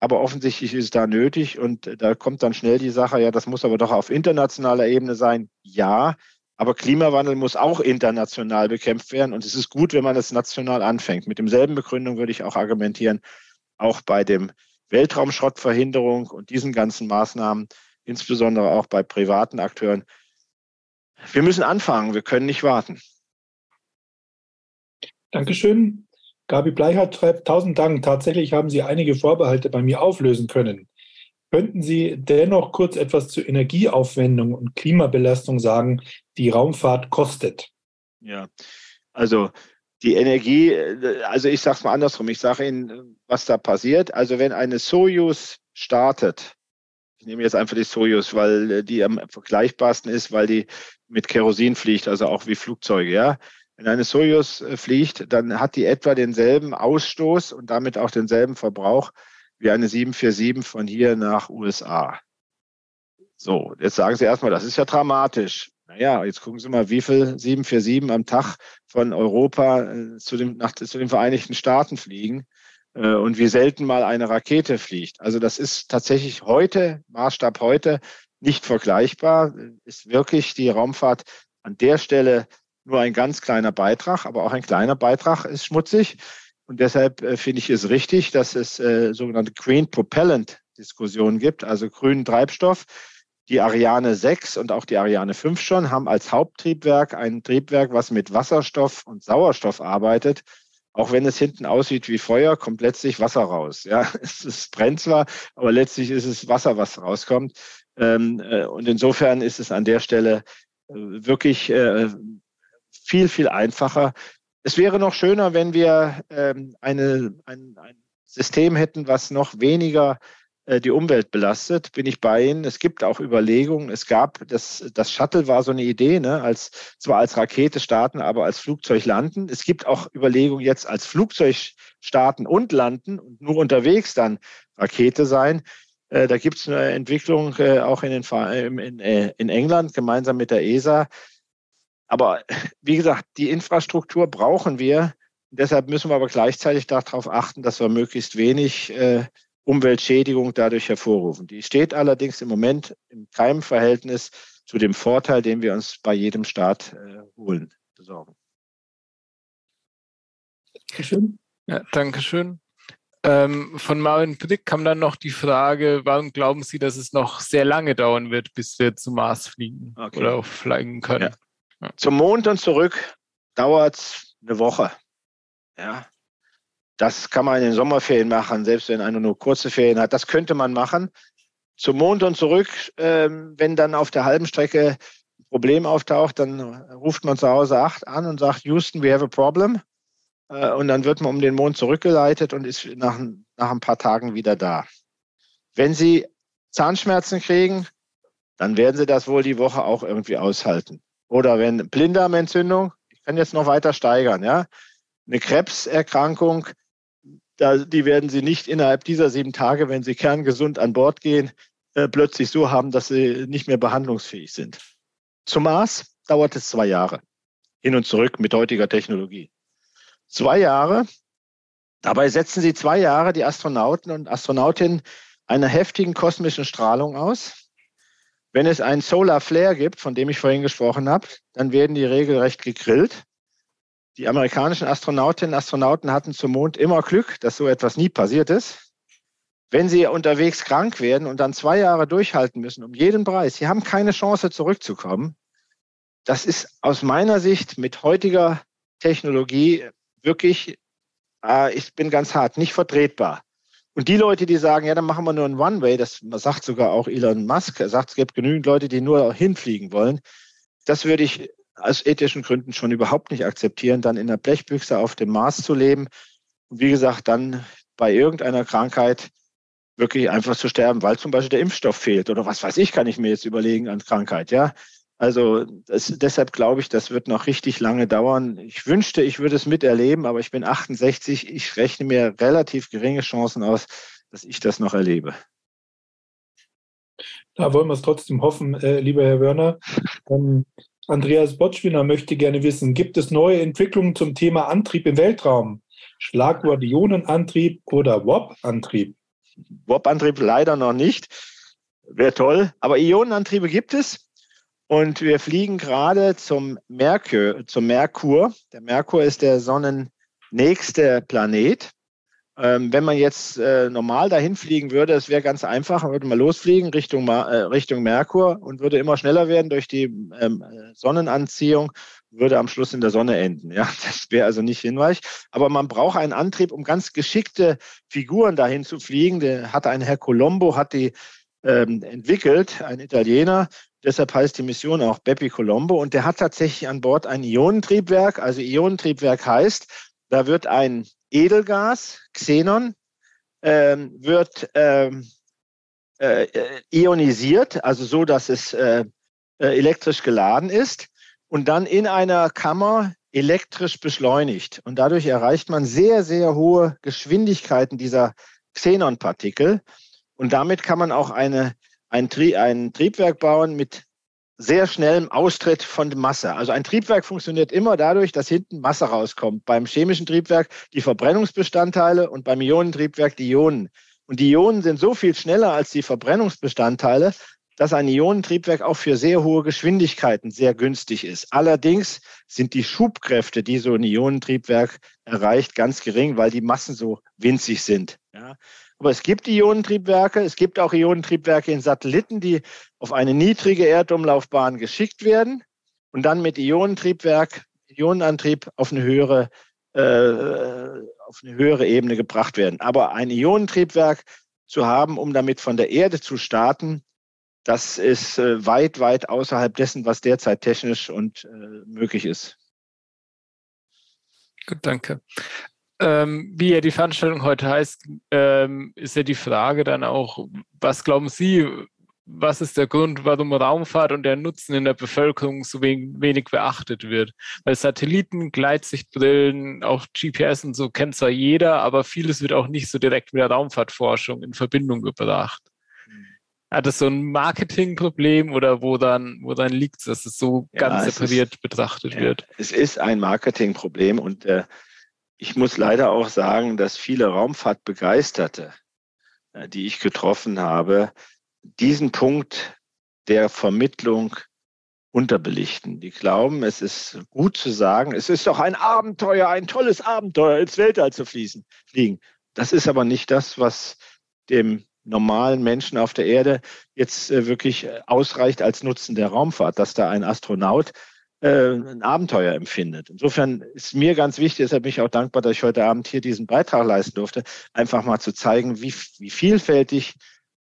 aber offensichtlich ist da nötig und da kommt dann schnell die Sache, ja, das muss aber doch auf internationaler Ebene sein. Ja, aber Klimawandel muss auch international bekämpft werden. Und es ist gut, wenn man es national anfängt. Mit demselben Begründung würde ich auch argumentieren, auch bei dem Weltraumschrottverhinderung und diesen ganzen Maßnahmen, insbesondere auch bei privaten Akteuren. Wir müssen anfangen, wir können nicht warten. Dankeschön. Gabi Bleichert schreibt, tausend Dank. Tatsächlich haben Sie einige Vorbehalte bei mir auflösen können. Könnten Sie dennoch kurz etwas zur Energieaufwendung und Klimabelastung sagen, die Raumfahrt kostet? Ja, also die Energie, also ich sage es mal andersrum, ich sage Ihnen, was da passiert. Also wenn eine Soyuz startet, ich nehme jetzt einfach die Soyuz, weil die am vergleichbarsten ist, weil die mit Kerosin fliegt, also auch wie Flugzeuge, ja. Wenn eine Soyuz äh, fliegt, dann hat die etwa denselben Ausstoß und damit auch denselben Verbrauch wie eine 747 von hier nach USA. So, jetzt sagen Sie erstmal, das ist ja dramatisch. Naja, jetzt gucken Sie mal, wie viel 747 am Tag von Europa äh, zu, dem, nach, zu den Vereinigten Staaten fliegen äh, und wie selten mal eine Rakete fliegt. Also das ist tatsächlich heute, Maßstab heute, nicht vergleichbar. Ist wirklich die Raumfahrt an der Stelle nur ein ganz kleiner Beitrag, aber auch ein kleiner Beitrag ist schmutzig. Und deshalb äh, finde ich es richtig, dass es äh, sogenannte Green Propellant Diskussionen gibt, also grünen Treibstoff. Die Ariane 6 und auch die Ariane 5 schon haben als Haupttriebwerk ein Triebwerk, was mit Wasserstoff und Sauerstoff arbeitet. Auch wenn es hinten aussieht wie Feuer, kommt letztlich Wasser raus. Ja, <laughs> es, brennt zwar, aber letztlich ist es Wasser, was rauskommt. Ähm, äh, und insofern ist es an der Stelle äh, wirklich äh, viel, viel einfacher, es wäre noch schöner, wenn wir ähm, eine, ein, ein System hätten, was noch weniger äh, die Umwelt belastet, bin ich bei Ihnen. Es gibt auch Überlegungen. Es gab, das, das Shuttle war so eine Idee, ne, als, zwar als Rakete starten, aber als Flugzeug landen. Es gibt auch Überlegungen jetzt als Flugzeug starten und landen und nur unterwegs dann Rakete sein. Äh, da gibt es eine Entwicklung äh, auch in, den, in, äh, in England gemeinsam mit der ESA, aber <laughs> wie gesagt, die Infrastruktur brauchen wir. Deshalb müssen wir aber gleichzeitig darauf achten, dass wir möglichst wenig äh, Umweltschädigung dadurch hervorrufen. Die steht allerdings im Moment in keinem Verhältnis zu dem Vorteil, den wir uns bei jedem Staat äh, holen, besorgen. Dankeschön. Ja, Dankeschön. Ähm, von Marvin Prick kam dann noch die Frage, warum glauben Sie, dass es noch sehr lange dauern wird, bis wir zum Mars fliegen okay. oder auch fliegen können? Ja. Zum Mond und zurück dauert es eine Woche. Ja. Das kann man in den Sommerferien machen, selbst wenn einer nur kurze Ferien hat. Das könnte man machen. Zum Mond und zurück, ähm, wenn dann auf der halben Strecke ein Problem auftaucht, dann ruft man zu Hause acht an und sagt, Houston, we have a problem. Äh, und dann wird man um den Mond zurückgeleitet und ist nach, nach ein paar Tagen wieder da. Wenn Sie Zahnschmerzen kriegen, dann werden Sie das wohl die Woche auch irgendwie aushalten. Oder wenn Blinddarmentzündung, ich kann jetzt noch weiter steigern, ja. Eine Krebserkrankung, da, die werden Sie nicht innerhalb dieser sieben Tage, wenn Sie kerngesund an Bord gehen, äh, plötzlich so haben, dass Sie nicht mehr behandlungsfähig sind. Zum Mars dauert es zwei Jahre. Hin und zurück mit heutiger Technologie. Zwei Jahre. Dabei setzen Sie zwei Jahre die Astronauten und Astronautinnen einer heftigen kosmischen Strahlung aus. Wenn es einen Solar Flare gibt, von dem ich vorhin gesprochen habe, dann werden die regelrecht gegrillt. Die amerikanischen Astronautinnen und Astronauten hatten zum Mond immer Glück, dass so etwas nie passiert ist. Wenn sie unterwegs krank werden und dann zwei Jahre durchhalten müssen, um jeden Preis, sie haben keine Chance zurückzukommen. Das ist aus meiner Sicht mit heutiger Technologie wirklich, äh, ich bin ganz hart, nicht vertretbar. Und die Leute, die sagen, ja, dann machen wir nur ein One-Way, das sagt sogar auch Elon Musk, er sagt, es gibt genügend Leute, die nur hinfliegen wollen. Das würde ich aus ethischen Gründen schon überhaupt nicht akzeptieren, dann in der Blechbüchse auf dem Mars zu leben und wie gesagt, dann bei irgendeiner Krankheit wirklich einfach zu sterben, weil zum Beispiel der Impfstoff fehlt oder was weiß ich, kann ich mir jetzt überlegen an Krankheit, ja. Also das, deshalb glaube ich, das wird noch richtig lange dauern. Ich wünschte, ich würde es miterleben, aber ich bin 68. Ich rechne mir relativ geringe Chancen aus, dass ich das noch erlebe. Da wollen wir es trotzdem hoffen, äh, lieber Herr Wörner. Ähm, Andreas Botschwiner möchte gerne wissen, gibt es neue Entwicklungen zum Thema Antrieb im Weltraum? Schlagwort Ionenantrieb oder WOP-Antrieb? WOP-Antrieb leider noch nicht. Wäre toll. Aber Ionenantriebe gibt es. Und wir fliegen gerade zum Merkur, zum Merkur. Der Merkur ist der sonnennächste Planet. Ähm, wenn man jetzt äh, normal dahin fliegen würde, es wäre ganz einfach, man würde mal losfliegen Richtung, äh, Richtung Merkur und würde immer schneller werden durch die ähm, Sonnenanziehung würde am Schluss in der Sonne enden. Ja, das wäre also nicht hinweich. Aber man braucht einen Antrieb, um ganz geschickte Figuren dahin zu fliegen. Der hat ein Herr Colombo, hat die ähm, entwickelt, ein Italiener. Deshalb heißt die Mission auch Bepi Colombo. Und der hat tatsächlich an Bord ein Ionentriebwerk. Also Ionentriebwerk heißt, da wird ein Edelgas, Xenon, ähm, wird ähm, äh, ionisiert, also so, dass es äh, äh, elektrisch geladen ist und dann in einer Kammer elektrisch beschleunigt. Und dadurch erreicht man sehr, sehr hohe Geschwindigkeiten dieser Xenonpartikel. Und damit kann man auch eine, ein, Tri ein Triebwerk bauen mit sehr schnellem Austritt von Masse. Also ein Triebwerk funktioniert immer dadurch, dass hinten Masse rauskommt. Beim chemischen Triebwerk die Verbrennungsbestandteile und beim Ionentriebwerk die Ionen. Und die Ionen sind so viel schneller als die Verbrennungsbestandteile, dass ein Ionentriebwerk auch für sehr hohe Geschwindigkeiten sehr günstig ist. Allerdings sind die Schubkräfte, die so ein Ionentriebwerk erreicht, ganz gering, weil die Massen so winzig sind. Ja. Aber es gibt Ionentriebwerke, es gibt auch Ionentriebwerke in Satelliten, die auf eine niedrige Erdumlaufbahn geschickt werden und dann mit Ionentriebwerk, Ionenantrieb auf eine höhere, äh, auf eine höhere Ebene gebracht werden. Aber ein Ionentriebwerk zu haben, um damit von der Erde zu starten, das ist äh, weit, weit außerhalb dessen, was derzeit technisch und äh, möglich ist. Gut, danke. Ähm, wie ja die Veranstaltung heute heißt, ähm, ist ja die Frage dann auch, was glauben Sie, was ist der Grund, warum Raumfahrt und der Nutzen in der Bevölkerung so wenig beachtet wird? Weil Satelliten, Gleitsichtbrillen, auch GPS und so kennt zwar jeder, aber vieles wird auch nicht so direkt mit der Raumfahrtforschung in Verbindung gebracht. Hat es so ein Marketingproblem oder wo dann, wo dann liegt es, dass es so ja, ganz separiert ist, betrachtet ja, wird? Es ist ein Marketingproblem und äh, ich muss leider auch sagen, dass viele Raumfahrtbegeisterte, äh, die ich getroffen habe, diesen Punkt der Vermittlung unterbelichten. Die glauben, es ist gut zu sagen, es ist doch ein Abenteuer, ein tolles Abenteuer, ins Weltall zu fließen, fliegen. Das ist aber nicht das, was dem normalen Menschen auf der Erde jetzt äh, wirklich äh, ausreicht als Nutzen der Raumfahrt, dass da ein Astronaut äh, ein Abenteuer empfindet. Insofern ist mir ganz wichtig, deshalb bin ich auch dankbar, dass ich heute Abend hier diesen Beitrag leisten durfte, einfach mal zu zeigen, wie, wie vielfältig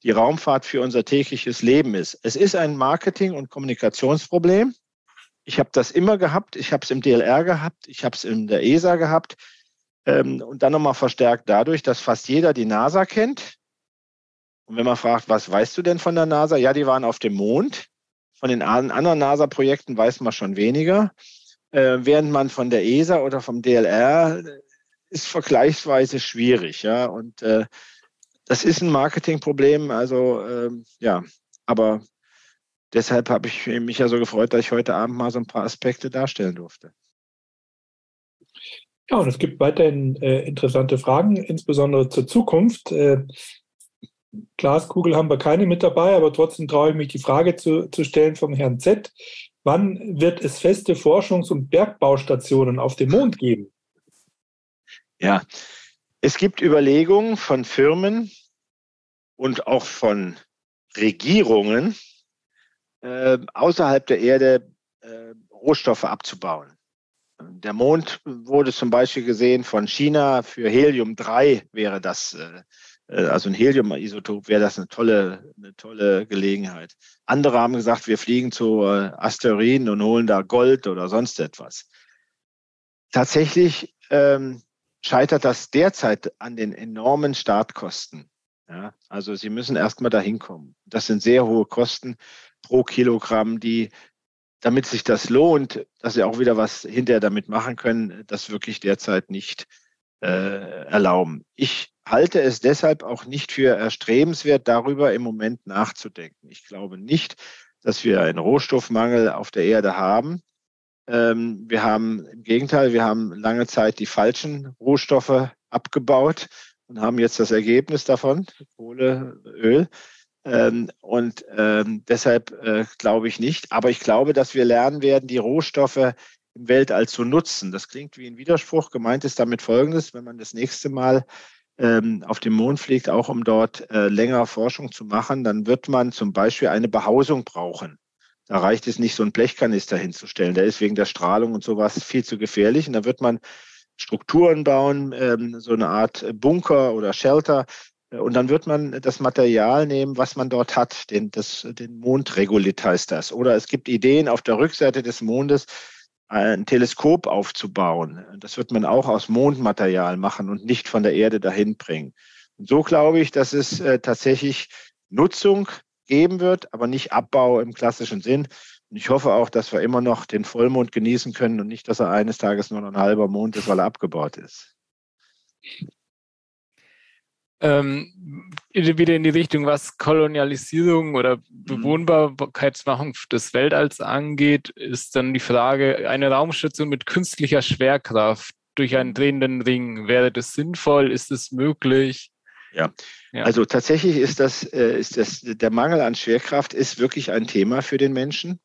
die Raumfahrt für unser tägliches Leben ist. Es ist ein Marketing- und Kommunikationsproblem. Ich habe das immer gehabt. Ich habe es im DLR gehabt. Ich habe es in der ESA gehabt. Ähm, und dann nochmal verstärkt dadurch, dass fast jeder die NASA kennt und wenn man fragt, was weißt du denn von der NASA? Ja, die waren auf dem Mond. Von den anderen NASA-Projekten weiß man schon weniger. Äh, während man von der ESA oder vom DLR äh, ist vergleichsweise schwierig. Ja, und äh, das ist ein Marketingproblem. Also äh, ja, aber deshalb habe ich mich ja so gefreut, dass ich heute Abend mal so ein paar Aspekte darstellen durfte. Ja, und es gibt weiterhin äh, interessante Fragen, insbesondere zur Zukunft. Äh, Glaskugel haben wir keine mit dabei, aber trotzdem traue ich mich, die Frage zu, zu stellen vom Herrn Z. Wann wird es feste Forschungs- und Bergbaustationen auf dem Mond geben? Ja, es gibt Überlegungen von Firmen und auch von Regierungen, äh, außerhalb der Erde äh, Rohstoffe abzubauen. Der Mond wurde zum Beispiel gesehen von China für Helium-3 wäre das äh, äh, also ein Helium-Isotop, wäre das eine tolle, eine tolle Gelegenheit. Andere haben gesagt, wir fliegen zu äh, Asteroiden und holen da Gold oder sonst etwas. Tatsächlich ähm, scheitert das derzeit an den enormen Startkosten. Ja, also Sie müssen erstmal dahin kommen. Das sind sehr hohe Kosten pro Kilogramm, die, damit sich das lohnt, dass Sie auch wieder was hinterher damit machen können, das wirklich derzeit nicht äh, erlauben. Ich halte es deshalb auch nicht für erstrebenswert, darüber im Moment nachzudenken. Ich glaube nicht, dass wir einen Rohstoffmangel auf der Erde haben. Ähm, wir haben im Gegenteil, wir haben lange Zeit die falschen Rohstoffe abgebaut und haben jetzt das Ergebnis davon, Kohle, Öl. Ähm, und ähm, deshalb äh, glaube ich nicht. Aber ich glaube, dass wir lernen werden, die Rohstoffe im Weltall zu nutzen. Das klingt wie ein Widerspruch. Gemeint ist damit Folgendes, wenn man das nächste Mal ähm, auf dem Mond fliegt, auch um dort äh, länger Forschung zu machen, dann wird man zum Beispiel eine Behausung brauchen. Da reicht es nicht, so einen Blechkanister hinzustellen. Der ist wegen der Strahlung und sowas viel zu gefährlich. Und da wird man Strukturen bauen, ähm, so eine Art Bunker oder Shelter. Und dann wird man das Material nehmen, was man dort hat. Den, das, den Mondregolith heißt das. Oder es gibt Ideen auf der Rückseite des Mondes, ein Teleskop aufzubauen. Das wird man auch aus Mondmaterial machen und nicht von der Erde dahin bringen. Und so glaube ich, dass es äh, tatsächlich Nutzung geben wird, aber nicht Abbau im klassischen Sinn. Und ich hoffe auch, dass wir immer noch den Vollmond genießen können und nicht, dass er eines Tages nur noch ein halber Mond ist, weil er abgebaut ist. Ähm, wieder in die Richtung, was Kolonialisierung oder mhm. Bewohnbarkeitsmachung des Weltalls angeht, ist dann die Frage, eine Raumstation mit künstlicher Schwerkraft durch einen drehenden Ring, wäre das sinnvoll? Ist es möglich? Ja. ja. Also tatsächlich ist das, äh, ist das, der Mangel an Schwerkraft ist wirklich ein Thema für den Menschen.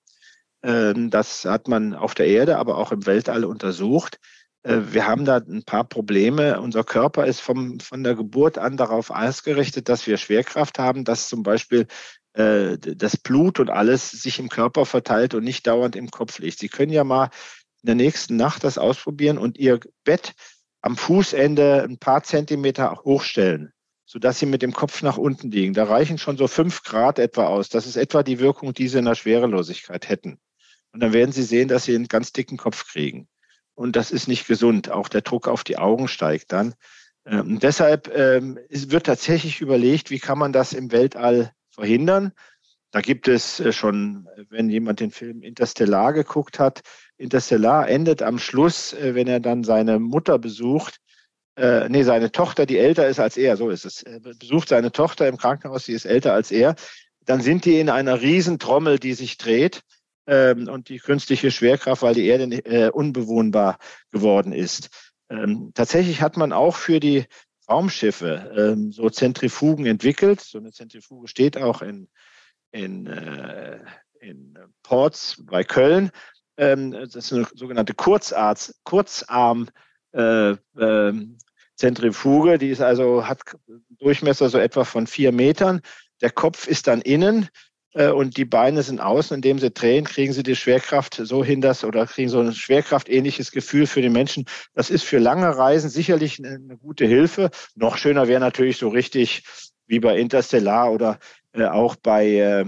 Ähm, das hat man auf der Erde, aber auch im Weltall untersucht. Äh, wir haben da ein paar Probleme. Unser Körper ist vom, von der Geburt an darauf ausgerichtet, dass wir Schwerkraft haben, dass zum Beispiel äh, das Blut und alles sich im Körper verteilt und nicht dauernd im Kopf liegt. Sie können ja mal in der nächsten Nacht das ausprobieren und Ihr Bett am Fußende ein paar Zentimeter hochstellen sodass sie mit dem Kopf nach unten liegen. Da reichen schon so fünf Grad etwa aus. Das ist etwa die Wirkung, die sie in der Schwerelosigkeit hätten. Und dann werden sie sehen, dass sie einen ganz dicken Kopf kriegen. Und das ist nicht gesund. Auch der Druck auf die Augen steigt dann. Ähm, deshalb ähm, wird tatsächlich überlegt, wie kann man das im Weltall verhindern. Da gibt es äh, schon, wenn jemand den Film Interstellar geguckt hat, Interstellar endet am Schluss, äh, wenn er dann seine Mutter besucht, äh, nee, seine Tochter, die älter ist als er, so ist es, er besucht seine Tochter im Krankenhaus, die ist älter als er, dann sind die in einer Riesentrommel, die sich dreht ähm, und die künstliche Schwerkraft, weil die Erde äh, unbewohnbar geworden ist. Ähm, tatsächlich hat man auch für die Raumschiffe ähm, so Zentrifugen entwickelt. So eine Zentrifuge steht auch in, in, äh, in Ports bei Köln. Ähm, das ist eine sogenannte Kurzarz, Kurzarm äh, ähm, Zentrifuge, die ist also, hat Durchmesser so etwa von vier Metern. Der Kopf ist dann innen und die Beine sind außen. Indem sie drehen, kriegen sie die Schwerkraft so hin, dass oder kriegen so ein schwerkraftähnliches Gefühl für den Menschen. Das ist für lange Reisen sicherlich eine, eine gute Hilfe. Noch schöner wäre natürlich so richtig wie bei Interstellar oder äh, auch bei äh,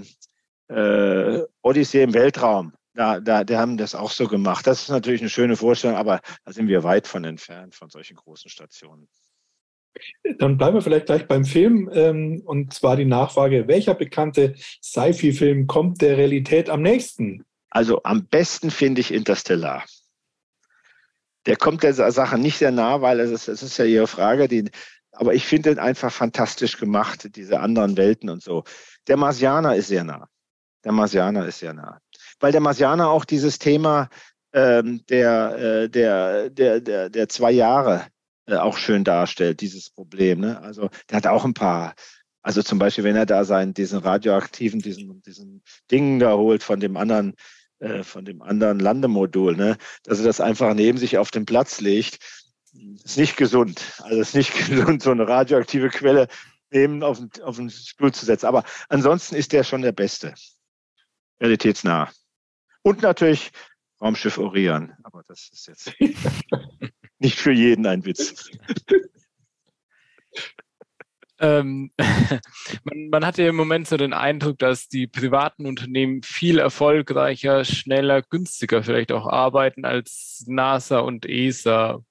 äh, Odyssee im Weltraum da, da, die haben das auch so gemacht. Das ist natürlich eine schöne Vorstellung, aber da sind wir weit von entfernt von solchen großen Stationen. Dann bleiben wir vielleicht gleich beim Film ähm, und zwar die Nachfrage, welcher bekannte Sci-Fi-Film kommt der Realität am nächsten? Also am besten finde ich Interstellar. Der kommt der Sache nicht sehr nah, weil es ist, es ist ja Ihre Frage, die, aber ich finde ihn einfach fantastisch gemacht, diese anderen Welten und so. Der Marsianer ist sehr nah. Der Marsianer ist sehr nah weil der Marsianer auch dieses Thema ähm, der, äh, der, der, der, der zwei Jahre auch schön darstellt, dieses Problem. Ne? Also der hat auch ein paar, also zum Beispiel, wenn er da seinen, diesen radioaktiven, diesen, diesen Dingen da holt von dem anderen, äh, von dem anderen Landemodul, ne? dass er das einfach neben sich auf den Platz legt, ist nicht gesund. Also ist nicht <laughs> gesund, so eine radioaktive Quelle neben auf den, auf den Stuhl zu setzen. Aber ansonsten ist der schon der Beste. Realitätsnah. Und natürlich Raumschiff Orion. Aber das ist jetzt <laughs> nicht für jeden ein Witz. Ähm, <laughs> man, man hat ja im Moment so den Eindruck, dass die privaten Unternehmen viel erfolgreicher, schneller, günstiger vielleicht auch arbeiten als NASA und ESA.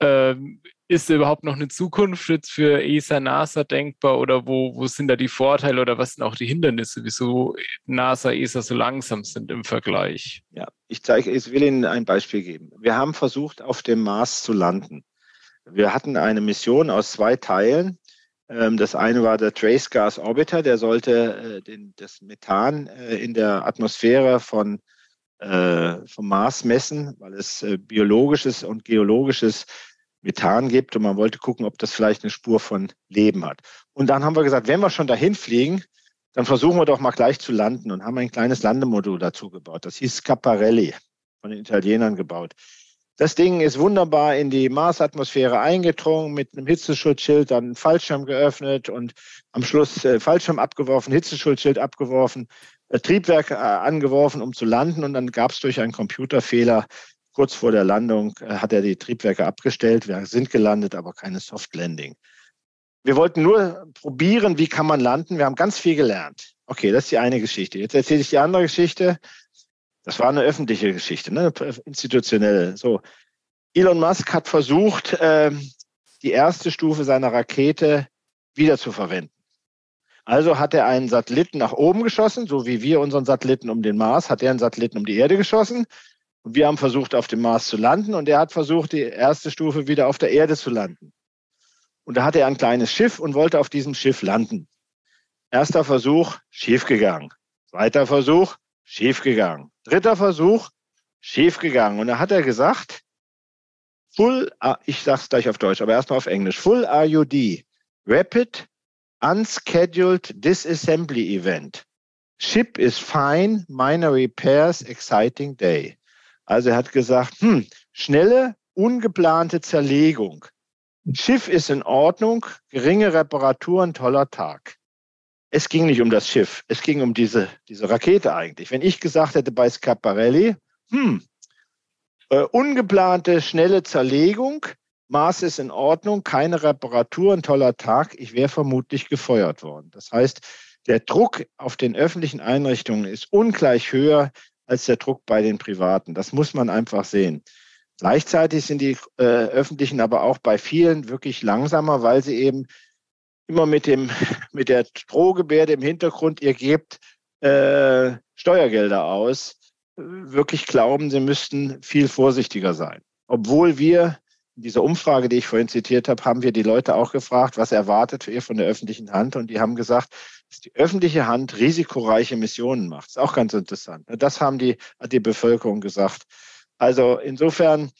Ähm, ist überhaupt noch eine Zukunft jetzt für ESA, NASA denkbar oder wo, wo sind da die Vorteile oder was sind auch die Hindernisse, wieso NASA, ESA so langsam sind im Vergleich? Ja, ich zeige, ich will Ihnen ein Beispiel geben. Wir haben versucht, auf dem Mars zu landen. Wir hatten eine Mission aus zwei Teilen. Ähm, das eine war der Trace Gas Orbiter, der sollte äh, den, das Methan äh, in der Atmosphäre von, äh, vom Mars messen, weil es biologisches und geologisches Methan gibt und man wollte gucken, ob das vielleicht eine Spur von Leben hat. Und dann haben wir gesagt, wenn wir schon dahin fliegen, dann versuchen wir doch mal gleich zu landen und haben ein kleines Landemodul dazu gebaut. Das hieß Scaparelli, von den Italienern gebaut. Das Ding ist wunderbar in die Marsatmosphäre eingedrungen mit einem Hitzeschutzschild, dann Fallschirm geöffnet und am Schluss äh, Fallschirm abgeworfen, Hitzeschutzschild abgeworfen äh, Triebwerk äh, angeworfen, um zu landen. Und dann gab es durch einen Computerfehler kurz vor der Landung, äh, hat er die Triebwerke abgestellt. Wir sind gelandet, aber keine Soft Landing. Wir wollten nur probieren, wie kann man landen. Wir haben ganz viel gelernt. Okay, das ist die eine Geschichte. Jetzt erzähle ich die andere Geschichte. Das war eine öffentliche Geschichte, ne? institutionelle. So, Elon Musk hat versucht, ähm, die erste Stufe seiner Rakete wieder zu verwenden. Also hat er einen Satelliten nach oben geschossen, so wie wir unseren Satelliten um den Mars, hat er einen Satelliten um die Erde geschossen. Und wir haben versucht, auf dem Mars zu landen und er hat versucht, die erste Stufe wieder auf der Erde zu landen. Und da hatte er ein kleines Schiff und wollte auf diesem Schiff landen. Erster Versuch, schiefgegangen. Zweiter Versuch, schiefgegangen. Dritter Versuch, schiefgegangen. Und da hat er gesagt, Full, ich sag's gleich auf Deutsch, aber erstmal auf Englisch. Full RUD, Rapid Unscheduled Disassembly Event. Ship is fine, minor repairs, exciting day. Also er hat gesagt, hm, schnelle, ungeplante Zerlegung. Schiff ist in Ordnung, geringe Reparaturen, toller Tag. Es ging nicht um das Schiff, es ging um diese, diese Rakete eigentlich. Wenn ich gesagt hätte bei Scaparelli, hm, äh, ungeplante, schnelle Zerlegung. Maß ist in Ordnung, keine Reparatur, ein toller Tag. Ich wäre vermutlich gefeuert worden. Das heißt, der Druck auf den öffentlichen Einrichtungen ist ungleich höher als der Druck bei den Privaten. Das muss man einfach sehen. Gleichzeitig sind die äh, öffentlichen aber auch bei vielen wirklich langsamer, weil sie eben immer mit dem <laughs> mit der Drohgebärde im Hintergrund ihr gebt äh, Steuergelder aus wirklich glauben, sie müssten viel vorsichtiger sein. Obwohl wir in dieser Umfrage, die ich vorhin zitiert habe, haben wir die Leute auch gefragt, was erwartet ihr von der öffentlichen Hand? Und die haben gesagt, dass die öffentliche Hand risikoreiche Missionen macht. Das ist auch ganz interessant. Das haben die, hat die Bevölkerung gesagt. Also insofern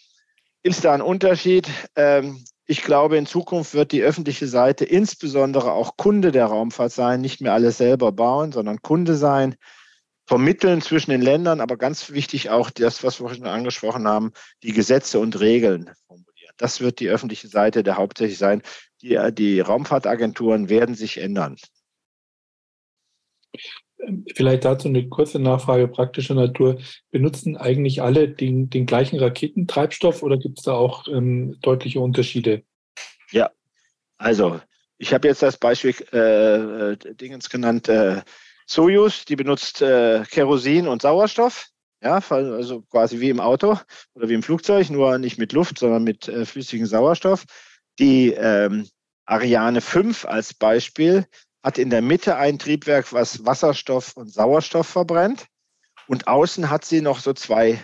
ist da ein Unterschied. Ähm, ich glaube, in Zukunft wird die öffentliche Seite insbesondere auch Kunde der Raumfahrt sein, nicht mehr alles selber bauen, sondern Kunde sein vermitteln zwischen den Ländern, aber ganz wichtig auch das, was wir schon angesprochen haben, die Gesetze und Regeln formulieren. Das wird die öffentliche Seite der hauptsächlich sein. Die, die Raumfahrtagenturen werden sich ändern. Vielleicht dazu eine kurze Nachfrage praktischer Natur. Benutzen eigentlich alle den, den gleichen Raketentreibstoff oder gibt es da auch ähm, deutliche Unterschiede? Ja, also ich habe jetzt das Beispiel äh, äh Dingens genannt, äh, Soyuz, die benutzt äh, Kerosin und Sauerstoff. Ja, also quasi wie im Auto oder wie im Flugzeug, nur nicht mit Luft, sondern mit äh, flüssigem Sauerstoff. Die ähm, Ariane 5 als Beispiel hat in der Mitte ein Triebwerk, was Wasserstoff und Sauerstoff verbrennt. Und außen hat sie noch so zwei,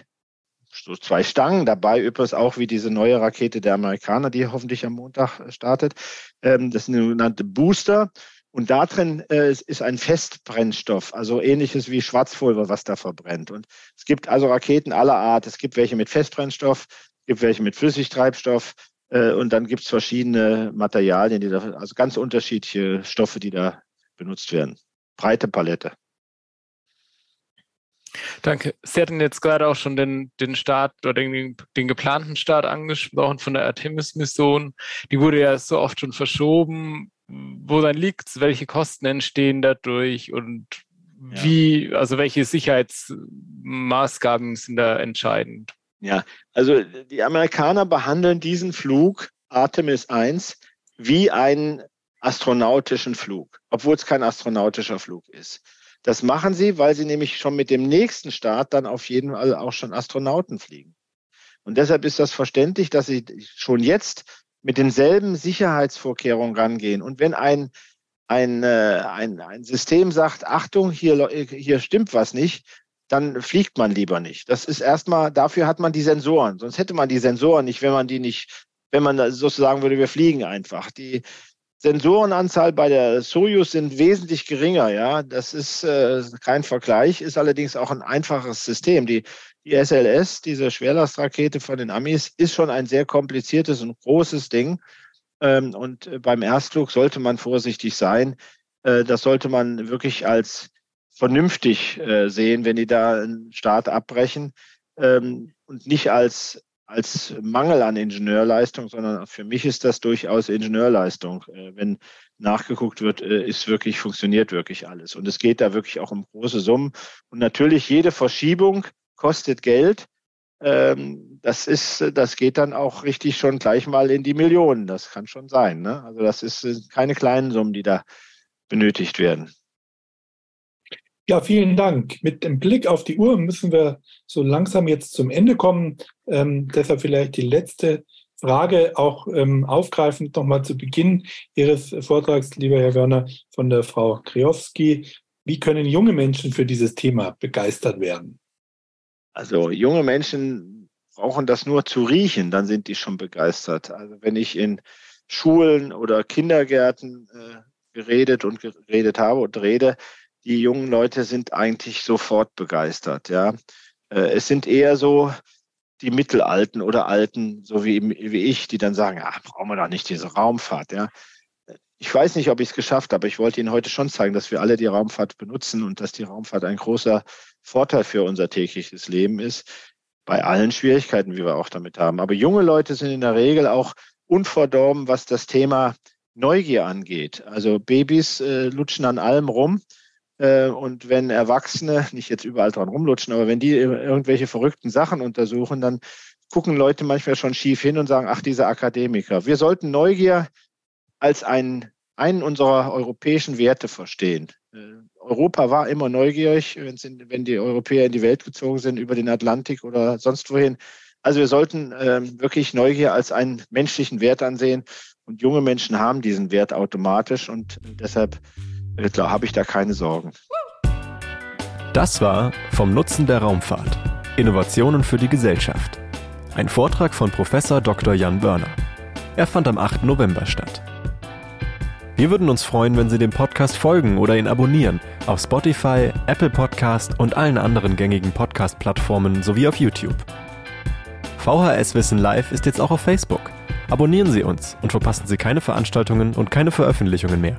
so zwei Stangen dabei, übrigens auch wie diese neue Rakete der Amerikaner, die hoffentlich am Montag startet. Ähm, das sind sogenannte Booster. Und da drin äh, ist ein Festbrennstoff, also ähnliches wie Schwarzpulver, was da verbrennt. Und es gibt also Raketen aller Art. Es gibt welche mit Festbrennstoff, es gibt welche mit Flüssigtreibstoff äh, und dann gibt es verschiedene Materialien, die da, also ganz unterschiedliche Stoffe, die da benutzt werden. Breite Palette. Danke. Sie hatten jetzt gerade auch schon den, den Start oder den, den geplanten Start angesprochen von der Artemis-Mission. Die wurde ja so oft schon verschoben woran liegt es, welche Kosten entstehen dadurch und ja. wie, also welche Sicherheitsmaßgaben sind da entscheidend? Ja, also die Amerikaner behandeln diesen Flug Artemis 1 wie einen astronautischen Flug, obwohl es kein astronautischer Flug ist. Das machen sie, weil sie nämlich schon mit dem nächsten Start dann auf jeden Fall auch schon Astronauten fliegen. Und deshalb ist das verständlich, dass sie schon jetzt mit denselben Sicherheitsvorkehrungen rangehen. Und wenn ein, ein, äh, ein, ein System sagt, Achtung, hier, hier stimmt was nicht, dann fliegt man lieber nicht. Das ist erstmal, dafür hat man die Sensoren. Sonst hätte man die Sensoren nicht, wenn man die nicht, wenn man sozusagen würde, wir fliegen einfach. Die Sensorenanzahl bei der Soyuz sind wesentlich geringer, ja. Das ist äh, kein Vergleich, ist allerdings auch ein einfaches System. Die die SLS, diese Schwerlastrakete von den Amis, ist schon ein sehr kompliziertes und großes Ding. Ähm, und äh, beim Erstflug sollte man vorsichtig sein. Äh, das sollte man wirklich als vernünftig äh, sehen, wenn die da einen Start abbrechen ähm, und nicht als als Mangel an Ingenieurleistung, sondern für mich ist das durchaus Ingenieurleistung. Äh, wenn nachgeguckt wird, äh, ist wirklich, funktioniert wirklich alles. Und es geht da wirklich auch um große Summen. Und natürlich jede Verschiebung kostet Geld. Ähm, das ist, das geht dann auch richtig schon gleich mal in die Millionen. Das kann schon sein. Ne? Also das ist keine kleinen Summen, die da benötigt werden. Ja, vielen Dank. Mit dem Blick auf die Uhr müssen wir so langsam jetzt zum Ende kommen. Ähm, deshalb vielleicht die letzte Frage auch ähm, aufgreifend nochmal zu Beginn Ihres Vortrags, lieber Herr Werner, von der Frau Kriowski. Wie können junge Menschen für dieses Thema begeistert werden? Also junge Menschen brauchen das nur zu riechen, dann sind die schon begeistert. Also wenn ich in Schulen oder Kindergärten äh, geredet und geredet habe und rede, die jungen Leute sind eigentlich sofort begeistert. Ja, äh, es sind eher so die Mittelalten oder Alten, so wie, wie ich, die dann sagen, ach, brauchen wir doch nicht diese Raumfahrt. Ja, ich weiß nicht, ob ich es geschafft habe. Ich wollte Ihnen heute schon zeigen, dass wir alle die Raumfahrt benutzen und dass die Raumfahrt ein großer Vorteil für unser tägliches Leben ist, bei allen Schwierigkeiten, wie wir auch damit haben. Aber junge Leute sind in der Regel auch unverdorben, was das Thema Neugier angeht. Also Babys äh, lutschen an allem rum und wenn Erwachsene, nicht jetzt überall dran rumlutschen, aber wenn die irgendwelche verrückten Sachen untersuchen, dann gucken Leute manchmal schon schief hin und sagen, ach, diese Akademiker. Wir sollten Neugier als einen, einen unserer europäischen Werte verstehen. Äh, Europa war immer neugierig, wenn die Europäer in die Welt gezogen sind, über den Atlantik oder sonst wohin. Also wir sollten ähm, wirklich Neugier als einen menschlichen Wert ansehen. Und junge Menschen haben diesen Wert automatisch und deshalb Klar, habe ich da keine Sorgen. Das war Vom Nutzen der Raumfahrt. Innovationen für die Gesellschaft. Ein Vortrag von Professor Dr. Jan Börner. Er fand am 8. November statt. Wir würden uns freuen, wenn Sie dem Podcast folgen oder ihn abonnieren auf Spotify, Apple Podcast und allen anderen gängigen Podcast-Plattformen sowie auf YouTube. VHS Wissen Live ist jetzt auch auf Facebook. Abonnieren Sie uns und verpassen Sie keine Veranstaltungen und keine Veröffentlichungen mehr.